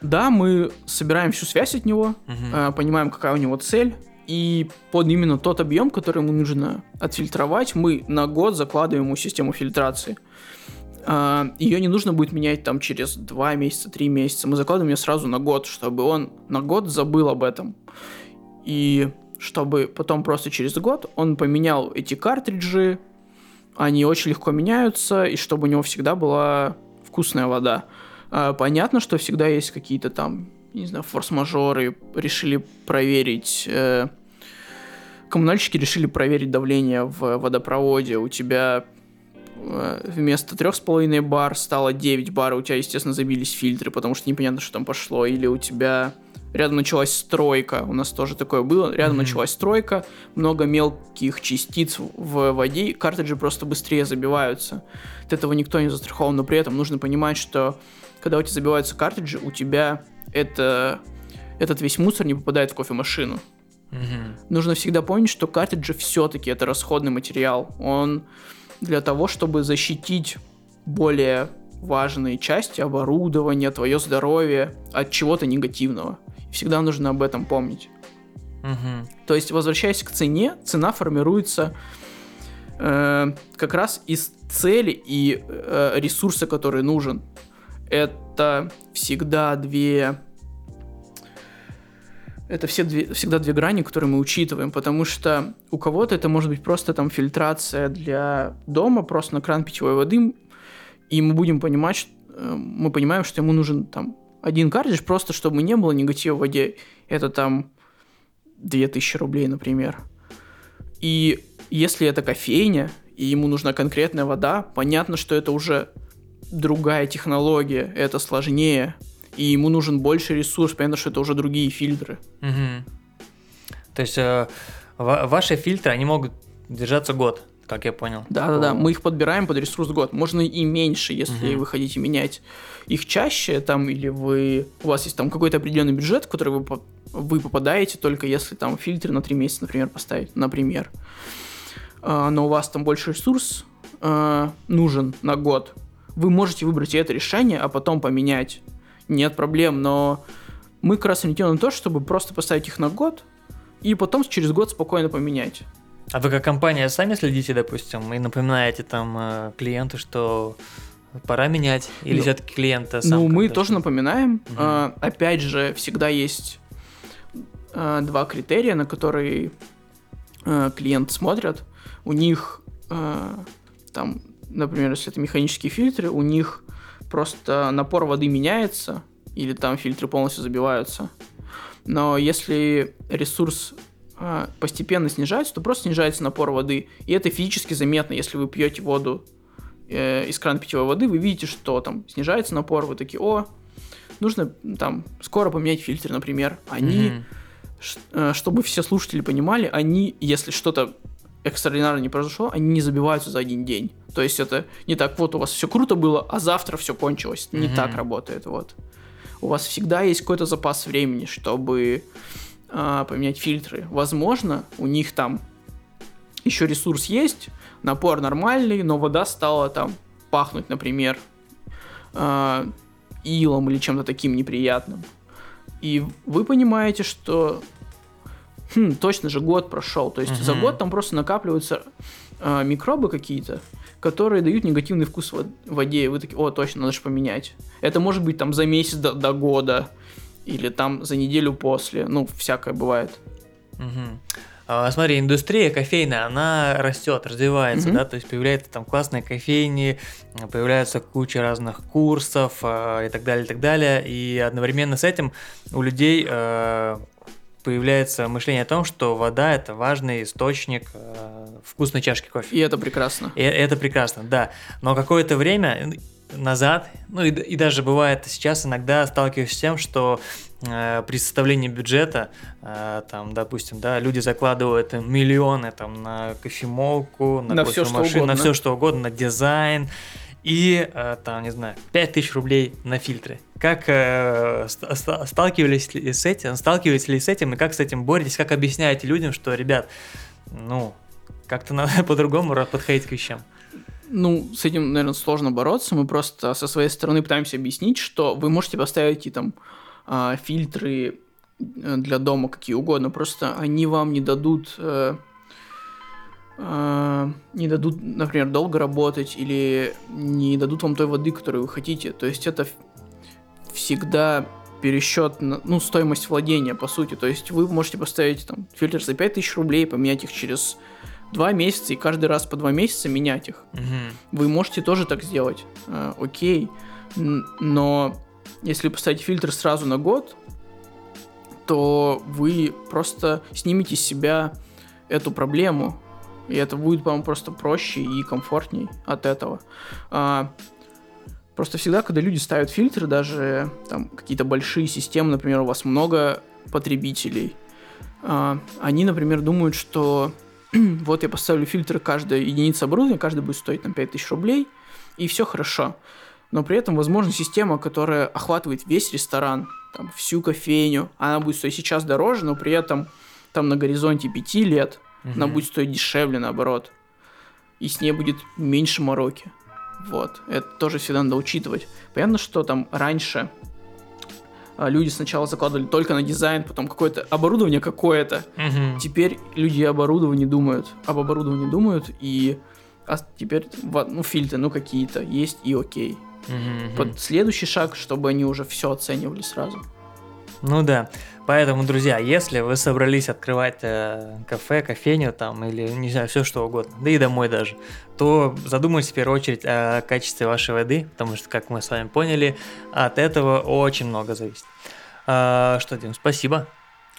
Да, мы собираем всю связь от него, э, понимаем, какая у него цель, и под именно тот объем, который ему нужно отфильтровать, мы на год закладываем ему систему фильтрации. Ее не нужно будет менять там через 2 месяца, 3 месяца. Мы закладываем ее сразу на год, чтобы он на год забыл об этом. И чтобы потом просто через год он поменял эти картриджи, они очень легко меняются, и чтобы у него всегда была вкусная вода. А, Понятно, что всегда есть какие-то там, не знаю, форс-мажоры, решили проверить... э, коммунальщики решили проверить давление в водопроводе. У тебя э, вместо 3,5 бар стало 9 бар, у тебя, естественно, забились фильтры, потому что непонятно, что там пошло. Или у тебя рядом началась стройка, у нас тоже такое было, рядом Мгм. началась стройка, много мелких частиц в воде, картриджи просто быстрее забиваются. От этого никто не застрахован, но при этом нужно понимать, что когда у тебя забиваются картриджи, у тебя это, этот весь мусор не попадает в кофемашину. Мгм. Нужно всегда помнить, что картриджи все-таки это расходный материал. Он для того, чтобы защитить более важные части оборудования, твое здоровье от чего-то негативного. Всегда нужно об этом помнить. Мгм. То есть, возвращаясь к цене, цена формируется э, как раз из цели и э, ресурса, который нужен. Это всегда две... Это все две, всегда две грани, которые мы учитываем, потому что у кого-то это может быть просто там фильтрация для дома, просто на кран питьевой воды, и мы будем понимать, что, э, мы понимаем, что ему нужен там один картридж, просто чтобы не было негатива в воде. Это там 2000 рублей, например. И если это кофейня, и ему нужна конкретная вода, понятно, что это уже другая технология, это сложнее, и ему нужен больше ресурс, понятно, что это уже другие фильтры. Мгм. То есть э, ва- ваши фильтры, они могут держаться год, как я понял. Да-да-да, мы их подбираем под ресурс год. Можно и меньше, если Мгм. вы хотите менять их чаще, там, или вы, у вас есть там какой-то определенный бюджет, в который вы, по- вы попадаете только если там фильтр на 3 месяца, например, поставить, например. А, но у вас там больше ресурс а, нужен на год. Вы можете выбрать это решение, а потом поменять. Нет проблем, но мы как раз ориентированы на то, чтобы просто поставить их на год и потом через год спокойно поменять. А вы как компания сами следите, допустим, и напоминаете там э, клиенту, что пора менять? Или Ну, все-таки клиента сам? Ну, мы тоже напоминаем. Мгм. А, опять же, всегда есть а, два критерия, на которые а, клиент смотрит. У них а, там, например, если это механические фильтры, у них просто напор воды меняется, или там фильтры полностью забиваются. Но если ресурс а, постепенно снижается, то просто снижается напор воды. И это физически заметно, если вы пьете воду э, из крана питьевой воды, вы видите, что там снижается напор, вы такие, о, нужно там скоро поменять фильтр, например. Они, э, чтобы все слушатели понимали, они, если что-то экстраординарно не произошло, они не забиваются за один день. То есть это не так, вот у вас все круто было, а завтра все кончилось. Не Мгм. так работает, вот. У вас всегда есть какой-то запас времени, чтобы а, поменять фильтры. Возможно, у них там еще ресурс есть, напор нормальный, но вода стала там пахнуть, например, а, илом или чем-то таким неприятным. И вы понимаете, что хм, точно же год прошел. То есть за Мгм. год там просто накапливаются а, микробы какие-то, которые дают негативный вкус в воде. И вы такие, о, точно, надо же поменять. Это может быть там за месяц до, до года или там за неделю после. Ну, всякое бывает. Мгм. А, Смотри, индустрия кофейная, она растет, развивается, Мгм. да, то есть появляются там классные кофейни, появляются куча разных курсов а, и так далее, и так далее, и одновременно с этим у людей э, появляется мышление о том, что вода это важный источник э, вкусной чашки кофе. И это прекрасно. И это прекрасно, да. Но какое-то время назад, ну и, и даже бывает сейчас иногда сталкиваюсь с тем, что э, при составлении бюджета, э, там, допустим, да, люди закладывают миллионы там на кофемолку, на, На кофемашину, на все что угодно, на дизайн и э, там, не знаю, 5000 рублей на фильтры. Как э, ст- ст- сталкивались ли с этим, сталкиваетесь ли с этим и как с этим боретесь, как объясняете людям, что, ребят, ну, как-то надо по-другому подходить к вещам. Ну, с этим, наверное, сложно бороться. Мы просто со своей стороны пытаемся объяснить, что вы можете поставить и там а, фильтры э, для дома какие угодно, просто они вам не дадут э, а, не дадут, например, долго работать или не дадут вам той воды, которую вы хотите. То есть это всегда пересчет, на, ну, стоимость владения, по сути. То есть вы можете поставить там фильтр за 5000 рублей, поменять их через два месяца и каждый раз по два месяца менять их. Мгм. Вы можете тоже так сделать, э, окей, но если поставить фильтр сразу на год, то вы просто снимете с себя эту проблему, и это будет вам просто проще и комфортней от этого. А, просто всегда, когда люди ставят фильтры, даже там какие-то большие системы, например, у вас много потребителей, а, они, например, думают, что вот я поставлю фильтры каждая единица оборудования, каждый будет стоить там 5000 рублей, и все хорошо. Но при этом, возможно, система, которая охватывает весь ресторан, там, всю кофейню, она будет стоить сейчас дороже, но при этом там на горизонте 5 лет она Мгм. будет стоить дешевле, наоборот. И с ней будет меньше мороки. Вот. Это тоже всегда надо учитывать. Понятно, что там раньше а, люди сначала закладывали только на дизайн, потом какое-то оборудование какое-то, Мгм. Теперь люди об оборудовании думают, об оборудовании думают, и а теперь ну, фильтры, ну какие-то есть и окей. Мгм. Под следующий шаг, чтобы они уже все оценивали сразу. Ну да. Поэтому, друзья, если вы собрались открывать э, кафе, кофейню там или не знаю, все что угодно, да и домой даже, то задумайтесь в первую очередь о качестве вашей воды, потому что, как мы с вами поняли, от этого очень много зависит. А, что, Дим, спасибо.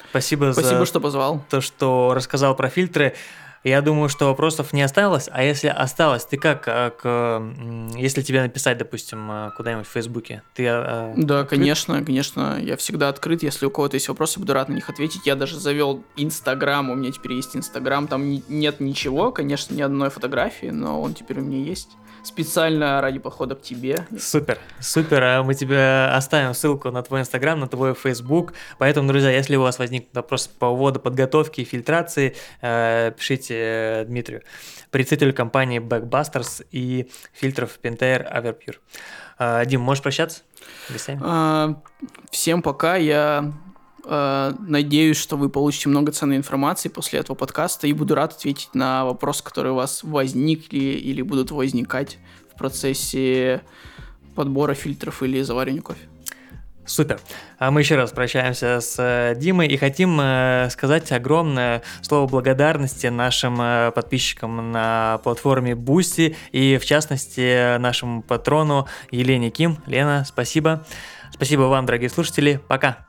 Спасибо, Спасибо, за что позвал. то, что рассказал про фильтры. Я думаю, что вопросов не осталось, а если осталось, ты как, а, к, если тебе написать, допустим, а, куда-нибудь в Фейсбуке, ты а, Да, открыт? конечно, конечно, я всегда открыт. Если у кого-то есть вопросы, буду рад на них ответить. Я даже завел Инстаграм, у меня теперь есть Инстаграм, там нет ничего, конечно, ни одной фотографии, но он теперь у меня есть. Специально ради похода к тебе. Супер, супер. А Мы тебе оставим ссылку на твой инстаграм, на твой фейсбук. Поэтому, друзья, если у вас возникнут вопросы по водоподготовке и фильтрации, э, пишите э, Дмитрию. Представителю компании Backbusters и фильтров Pentair Averpure. Э, Дим, можешь прощаться? А, Всем пока, я надеюсь, что вы получите много ценной информации после этого подкаста и буду рад ответить на вопросы, которые у вас возникли или будут возникать в процессе подбора фильтров или заваривания кофе. Супер. А мы еще раз прощаемся с э, Димой и хотим э, сказать огромное слово благодарности нашим э, подписчикам на платформе Boosty и в частности нашему патрону Елене Ким. Лена, спасибо. Спасибо вам, дорогие слушатели. Пока.